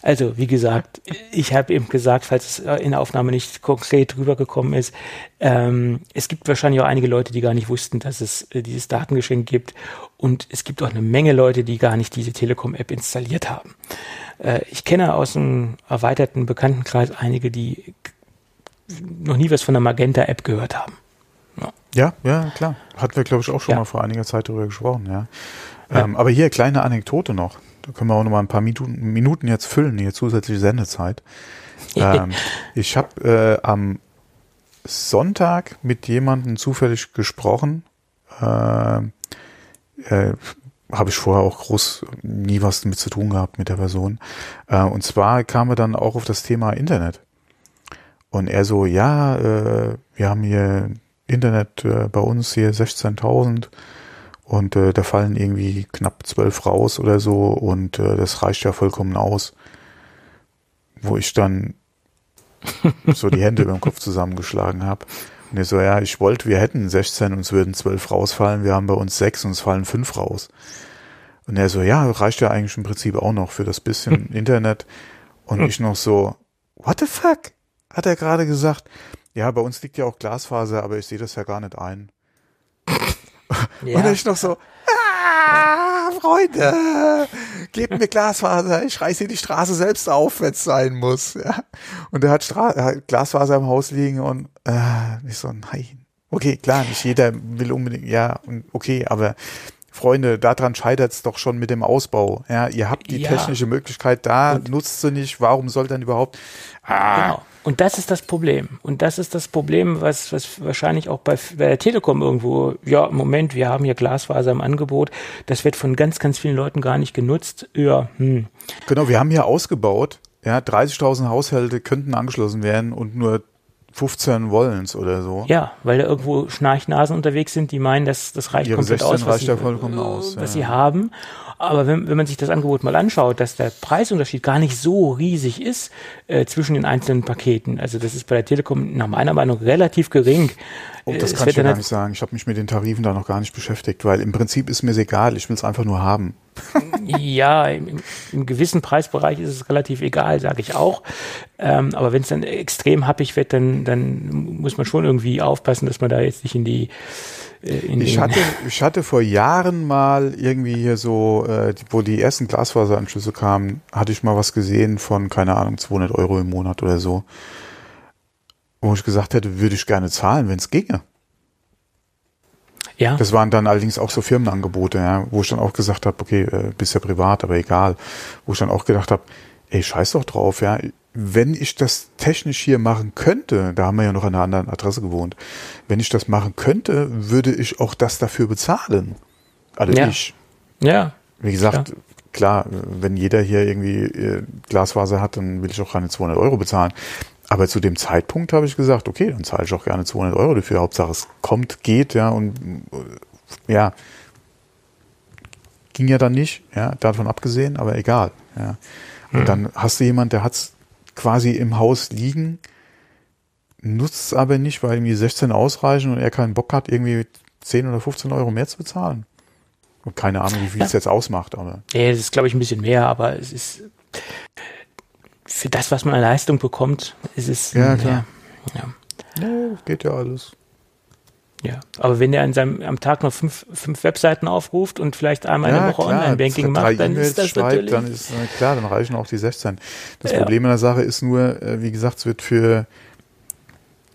also wie gesagt, ich habe eben gesagt, falls es in der Aufnahme nicht konkret rübergekommen ist, ähm, es gibt wahrscheinlich auch einige Leute, die gar nicht wussten, dass es äh, dieses Datengeschenk gibt. Und es gibt auch eine Menge Leute, die gar nicht diese Telekom-App installiert haben. Äh, ich kenne aus einem erweiterten Bekanntenkreis einige, die noch nie was von der Magenta-App gehört haben. Ja. ja, ja, klar. Hatten wir, glaube ich, auch schon ja. mal vor einiger Zeit darüber gesprochen, ja. ja. Ähm, aber hier, kleine Anekdote noch. Da können wir auch noch mal ein paar Minuten, Minuten jetzt füllen, hier zusätzliche Sendezeit. ähm, ich habe äh, am Sonntag mit jemandem zufällig gesprochen, äh, äh, habe ich vorher auch groß nie was damit zu tun gehabt mit der Person. Äh, und zwar kam er dann auch auf das Thema Internet. Und er so, ja, äh, wir haben hier Internet äh, bei uns hier 16.000 und äh, da fallen irgendwie knapp zwölf raus oder so und äh, das reicht ja vollkommen aus. Wo ich dann *laughs* so die Hände über dem Kopf zusammengeschlagen habe. Und er so, ja, ich wollte, wir hätten 16 und es würden 12 rausfallen. Wir haben bei uns 6 und es fallen 5 raus. Und er so, ja, reicht ja eigentlich im Prinzip auch noch für das bisschen *laughs* Internet. Und ich noch so, what the fuck? Hat er gerade gesagt. Ja, bei uns liegt ja auch Glasfaser, aber ich sehe das ja gar nicht ein. *laughs* Ja. Und ich noch so, ah, Freunde, gebt mir Glasfaser, ich reiße die Straße selbst auf, wenn es sein muss. Ja. Und er hat, Stra er hat Glasfaser im Haus liegen und äh, ich so, nein. Okay, klar, nicht jeder will unbedingt, ja, okay, aber Freunde, daran scheitert es doch schon mit dem Ausbau. Ja, ihr habt die Ja. technische Möglichkeit da, Und- nutzt sie nicht. Warum soll dann überhaupt? Ah, Genau. Und das ist das Problem. Und das ist das Problem, was, was wahrscheinlich auch bei, bei der Telekom irgendwo, ja, Moment, wir haben hier Glasfaser im Angebot, das wird von ganz, ganz vielen Leuten gar nicht genutzt. Ja, hm. Genau, wir haben hier ausgebaut. Ja, 30.000 Haushalte könnten angeschlossen werden und nur 15 wollen's oder so. Ja, weil da irgendwo Schnarchnasen unterwegs sind, die meinen, dass das reicht Ihre komplett 16 aus, was, reicht sie, ja vollkommen äh, aus, was ja. sie haben. Aber wenn, wenn man sich das Angebot mal anschaut, dass der Preisunterschied gar nicht so riesig ist äh, zwischen den einzelnen Paketen. Also das ist bei der Telekom nach meiner Meinung relativ gering. Oh, das es kann ich dir gar nicht sagen. Ich habe mich mit den Tarifen da noch gar nicht beschäftigt, weil im Prinzip ist mir egal. Ich will es einfach nur haben. *laughs* Ja, im, im- gewissen Preisbereich ist es relativ egal, sage ich auch. Ähm, aber wenn es dann extrem happig wird, dann, dann muss man schon irgendwie aufpassen, dass man da jetzt nicht in die äh, in Ich hatte, *laughs* ich hatte vor Jahren mal irgendwie hier so, äh, wo die ersten Glasfaseranschlüsse kamen, hatte ich mal was gesehen von, keine Ahnung, 200 Euro im Monat oder so. Wo ich gesagt hätte, würde ich gerne zahlen, wenn es ginge. ja, Das waren dann allerdings auch so Firmenangebote, ja, wo ich dann auch gesagt habe, okay, äh, bist ja privat, aber egal. Wo ich dann auch gedacht habe, ey, scheiß doch drauf, ja. Wenn ich das technisch hier machen könnte, da haben wir ja noch an einer anderen Adresse gewohnt, wenn ich das machen könnte, würde ich auch das dafür bezahlen. Also Ja. ich. ja, Wie gesagt, klar, wenn jeder hier irgendwie äh, Glasfaser hat, dann will ich auch keine 200 Euro bezahlen. Aber zu dem Zeitpunkt habe ich gesagt, okay, dann zahle ich auch gerne 200 Euro dafür. Hauptsache es kommt, geht, ja, und äh, ja, ging ja dann nicht, ja, davon abgesehen, aber egal, ja. Und dann hast du jemand, der hat's quasi im Haus liegen, nutzt es aber nicht, weil die 16 ausreichen und er keinen Bock hat, irgendwie 10 oder 15 Euro mehr zu bezahlen. Und keine Ahnung, wie viel es jetzt ausmacht, aber. Nee, das ist, glaube ich, ein bisschen mehr, aber es ist für das, was man an Leistung bekommt, ist es. Ja, klar. Ja, Nee, geht ja alles. ja. Aber wenn er an seinem, am Tag noch fünf, fünf Webseiten aufruft und vielleicht einmal in der Woche Online-Banking macht, dann E-Mails ist das schreibt, natürlich. Dann ist klar, dann reichen auch die 16. Das Ja. Problem in der Sache ist nur, äh, wie gesagt, es wird für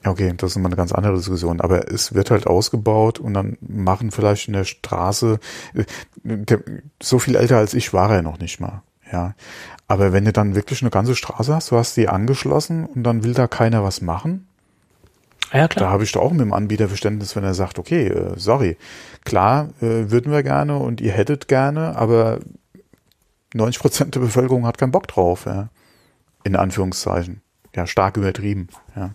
ja, okay, das ist immer eine ganz andere Diskussion, aber es wird halt ausgebaut und dann machen vielleicht in der Straße, äh, so viel älter als ich war er noch nicht mal, ja. Aber wenn du dann wirklich eine ganze Straße hast, du hast die angeschlossen und dann will da keiner was machen, ja, da klar. habe ich doch auch mit dem Anbieter Verständnis, wenn er sagt, okay, äh, sorry, klar, äh, würden wir gerne und ihr hättet gerne, aber 90 Prozent der Bevölkerung hat keinen Bock drauf, ja. In Anführungszeichen. Ja, stark übertrieben, ja.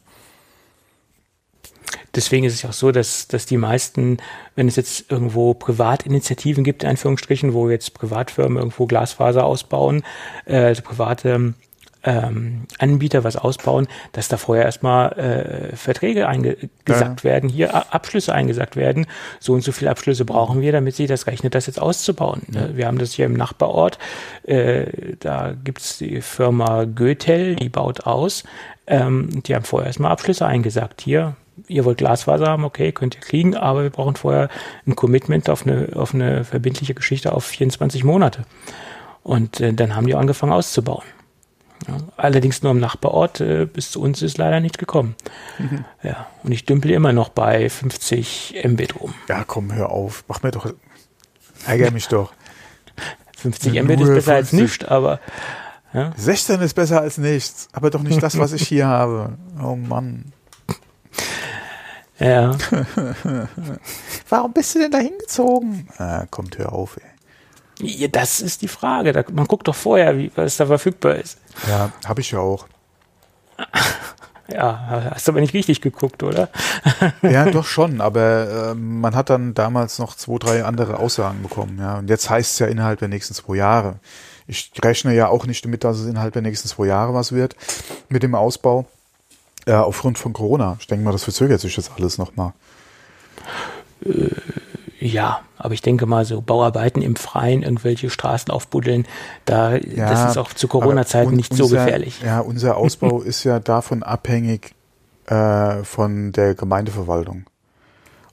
Deswegen ist es ja auch so, dass, dass die meisten, wenn es jetzt irgendwo Privatinitiativen gibt, in Anführungsstrichen, wo jetzt Privatfirmen irgendwo Glasfaser ausbauen, äh, also private ähm, Anbieter was ausbauen, dass da vorher erstmal äh, Verträge eingesagt werden, hier Abschlüsse eingesagt werden. So und so viele Abschlüsse brauchen wir, damit sich das rechnet, das jetzt auszubauen. Ne? Wir haben das hier im Nachbarort. Äh, da gibt's die Firma Goethel, die baut aus. Ähm, die haben vorher erstmal Abschlüsse eingesagt. Hier, ihr wollt Glasfaser haben, okay, könnt ihr kriegen, aber wir brauchen vorher ein Commitment auf eine, auf eine verbindliche Geschichte auf 24 Monate. Und äh, dann haben die angefangen auszubauen. Ja, allerdings nur im Nachbarort, äh, bis zu uns ist leider nicht gekommen. Ja, und ich dümpel immer noch bei 50 Mbit rum. Ja, komm, hör auf, mach mir doch, ärger mich doch. 50 Nur Mbit ist besser als 50. nichts, aber 16 ist besser als nichts, aber doch nicht das, was ich hier *laughs* habe. Oh Mann. Ja, *laughs* Warum bist du denn da hingezogen? Ah, kommt, hör auf, ey. Ja, das ist die Frage. Da, man guckt doch vorher, wie, was da verfügbar ist. Ja, habe ich ja auch. *laughs* Ja, hast aber nicht richtig geguckt, oder? *laughs* Ja, doch schon, aber ähm, man hat dann damals noch zwei, drei andere Aussagen bekommen, ja. Und jetzt heißt es ja innerhalb der nächsten zwei Jahre. Ich rechne ja auch nicht damit, dass es innerhalb der nächsten zwei Jahre was wird mit dem Ausbau. Äh, aufgrund von Corona. Ich denke mal, das verzögert sich jetzt alles nochmal. Ja, aber ich denke mal, so Bauarbeiten im Freien, irgendwelche Straßen aufbuddeln, da, das ist auch zu Corona-Zeiten nicht un- so unser- gefährlich. Ja, unser Ausbau *laughs* ist ja davon abhängig äh, von der Gemeindeverwaltung.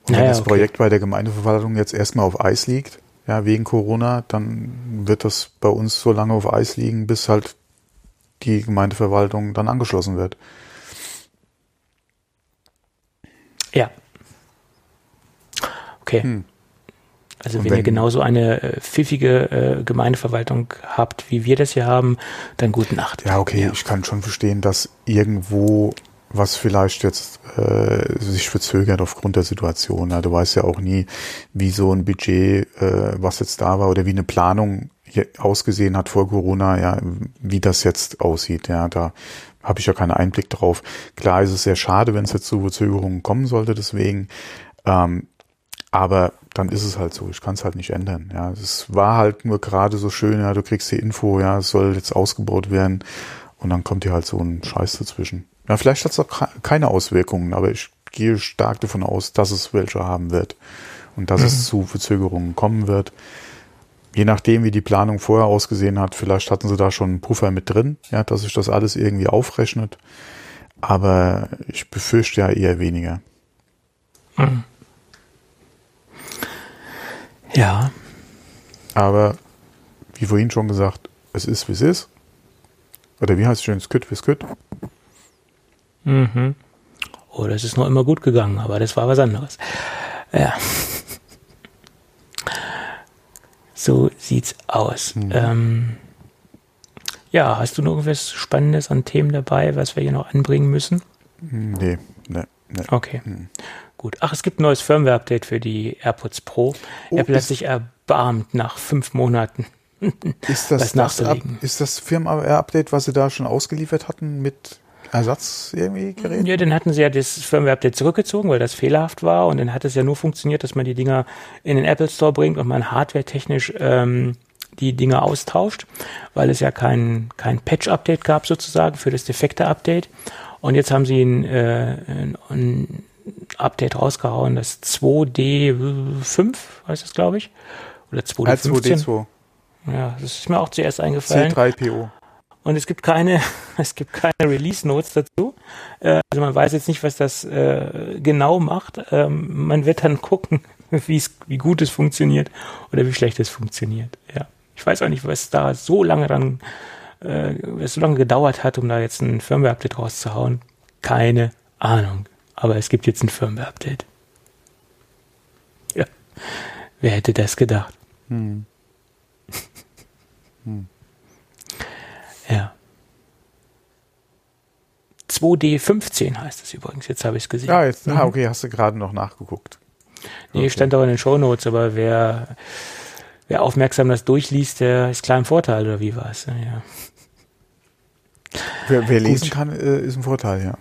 Und wenn Naja, das okay. Projekt bei der Gemeindeverwaltung jetzt erstmal auf Eis liegt, ja, wegen Corona, dann wird das bei uns so lange auf Eis liegen, bis halt die Gemeindeverwaltung dann angeschlossen wird. Ja. Okay. Hm. Also wenn, wenn, ihr genauso eine äh, pfiffige äh, Gemeindeverwaltung habt, wie wir das hier haben, dann gute Nacht. Ja, okay, ja. ich kann schon verstehen, dass irgendwo was vielleicht jetzt äh, sich verzögert aufgrund der Situation. Ja, du weißt ja auch nie, wie so ein Budget, äh, was jetzt da war, oder wie eine Planung ausgesehen hat vor Corona, ja, wie das jetzt aussieht. Ja, da habe ich ja keinen Einblick drauf. Klar ist es sehr schade, wenn es jetzt zu Verzögerungen kommen sollte, deswegen. Ähm, aber dann ist es halt so. Ich kann es halt nicht ändern. Ja, es war halt nur gerade so schön. Ja, du kriegst die Info. Ja, es soll jetzt ausgebaut werden. Und dann kommt dir halt so ein Scheiß dazwischen. Ja, vielleicht hat es auch keine Auswirkungen, aber ich gehe stark davon aus, dass es welche haben wird und dass mhm. es zu Verzögerungen kommen wird. Je nachdem, wie die Planung vorher ausgesehen hat, vielleicht hatten sie da schon einen Puffer mit drin, ja, dass sich das alles irgendwie aufrechnet. Aber ich befürchte ja eher weniger. Mhm. Ja. Aber wie vorhin schon gesagt, es ist, wie es ist. Oder wie heißt es schön, Sküt wie Sküt. Mhm. Oder oh, es ist noch immer gut gegangen, aber das war was anderes. Ja. So sieht's aus. Mhm. Ähm, ja, hast du noch irgendwas Spannendes an Themen dabei, was wir hier noch anbringen müssen? Nee, nee, nee. Okay. Mhm. Gut. Ach, es gibt ein neues Firmware-Update für die AirPods Pro. Oh, Apple hat sich erbarmt nach fünf Monaten. Ist das, *laughs* das, das ist das Firmware-Update, was sie da schon ausgeliefert hatten mit Ersatz irgendwie Gerät? Ja, dann hatten sie ja das Firmware-Update zurückgezogen, weil das fehlerhaft war und dann hat es ja nur funktioniert, dass man die Dinger in den Apple Store bringt und man hardware-technisch ähm, die Dinger austauscht, weil es ja kein, kein Patch-Update gab sozusagen für das defekte Update. Und jetzt haben sie ein, äh, ein, ein Update rausgehauen, das 2D5 heißt das, glaube ich. Oder 2D15. R2D2. Ja, das ist mir auch zuerst eingefallen. C3PO und es gibt keine, *laughs* es gibt keine Release Notes dazu. Äh, also man weiß jetzt nicht, was das äh, genau macht. Ähm, man wird dann *laughs* gucken, wie gut es funktioniert oder wie schlecht es funktioniert. Ja, ich weiß auch nicht, was da so lange dann, äh, was so lange gedauert hat, um da jetzt ein Firmware-Update rauszuhauen. Keine Ahnung. Aber es gibt jetzt ein Firmware-Update. Ja. Wer hätte das gedacht? Hm. Ja. 2D15 heißt es übrigens, jetzt habe ich es gesehen. Ja, jetzt, mhm. ah, okay, hast du gerade noch nachgeguckt. Nee, okay. stand auch in den Shownotes, aber wer, wer aufmerksam das durchliest, der ist klar im Vorteil, oder wie war es? Ja. Wer, wer lesen kann, äh, ist ein Vorteil, ja.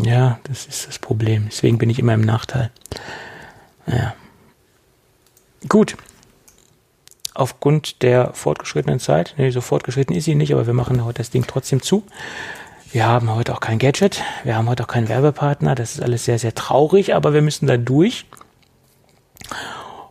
Ja, das ist das Problem. Deswegen bin ich immer im Nachteil. Ja. Gut aufgrund der fortgeschrittenen Zeit, nee, so fortgeschritten ist sie nicht, aber wir machen heute das Ding trotzdem zu. Wir haben heute auch kein Gadget, wir haben heute auch keinen Werbepartner, das ist alles sehr, sehr traurig, aber wir müssen da durch.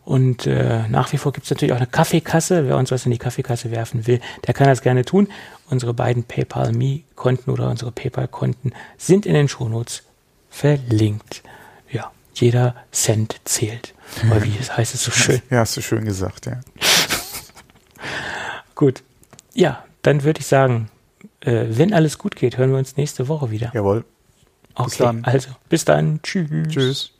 Und äh, nach wie vor gibt es natürlich auch eine Kaffeekasse. Wer uns was in die Kaffeekasse werfen will, der kann das gerne tun. Unsere beiden PayPal Me-Konten oder unsere PayPal-Konten sind in den Shownotes verlinkt. Ja, jeder Cent zählt. Oder wie heißt es so schön? Ja, hast du schön gesagt, ja. Gut. Ja, dann würde ich sagen, äh, wenn alles gut geht, hören wir uns nächste Woche wieder. Jawohl. Bis okay, dann. also bis dann. Tschüss. Tschüss.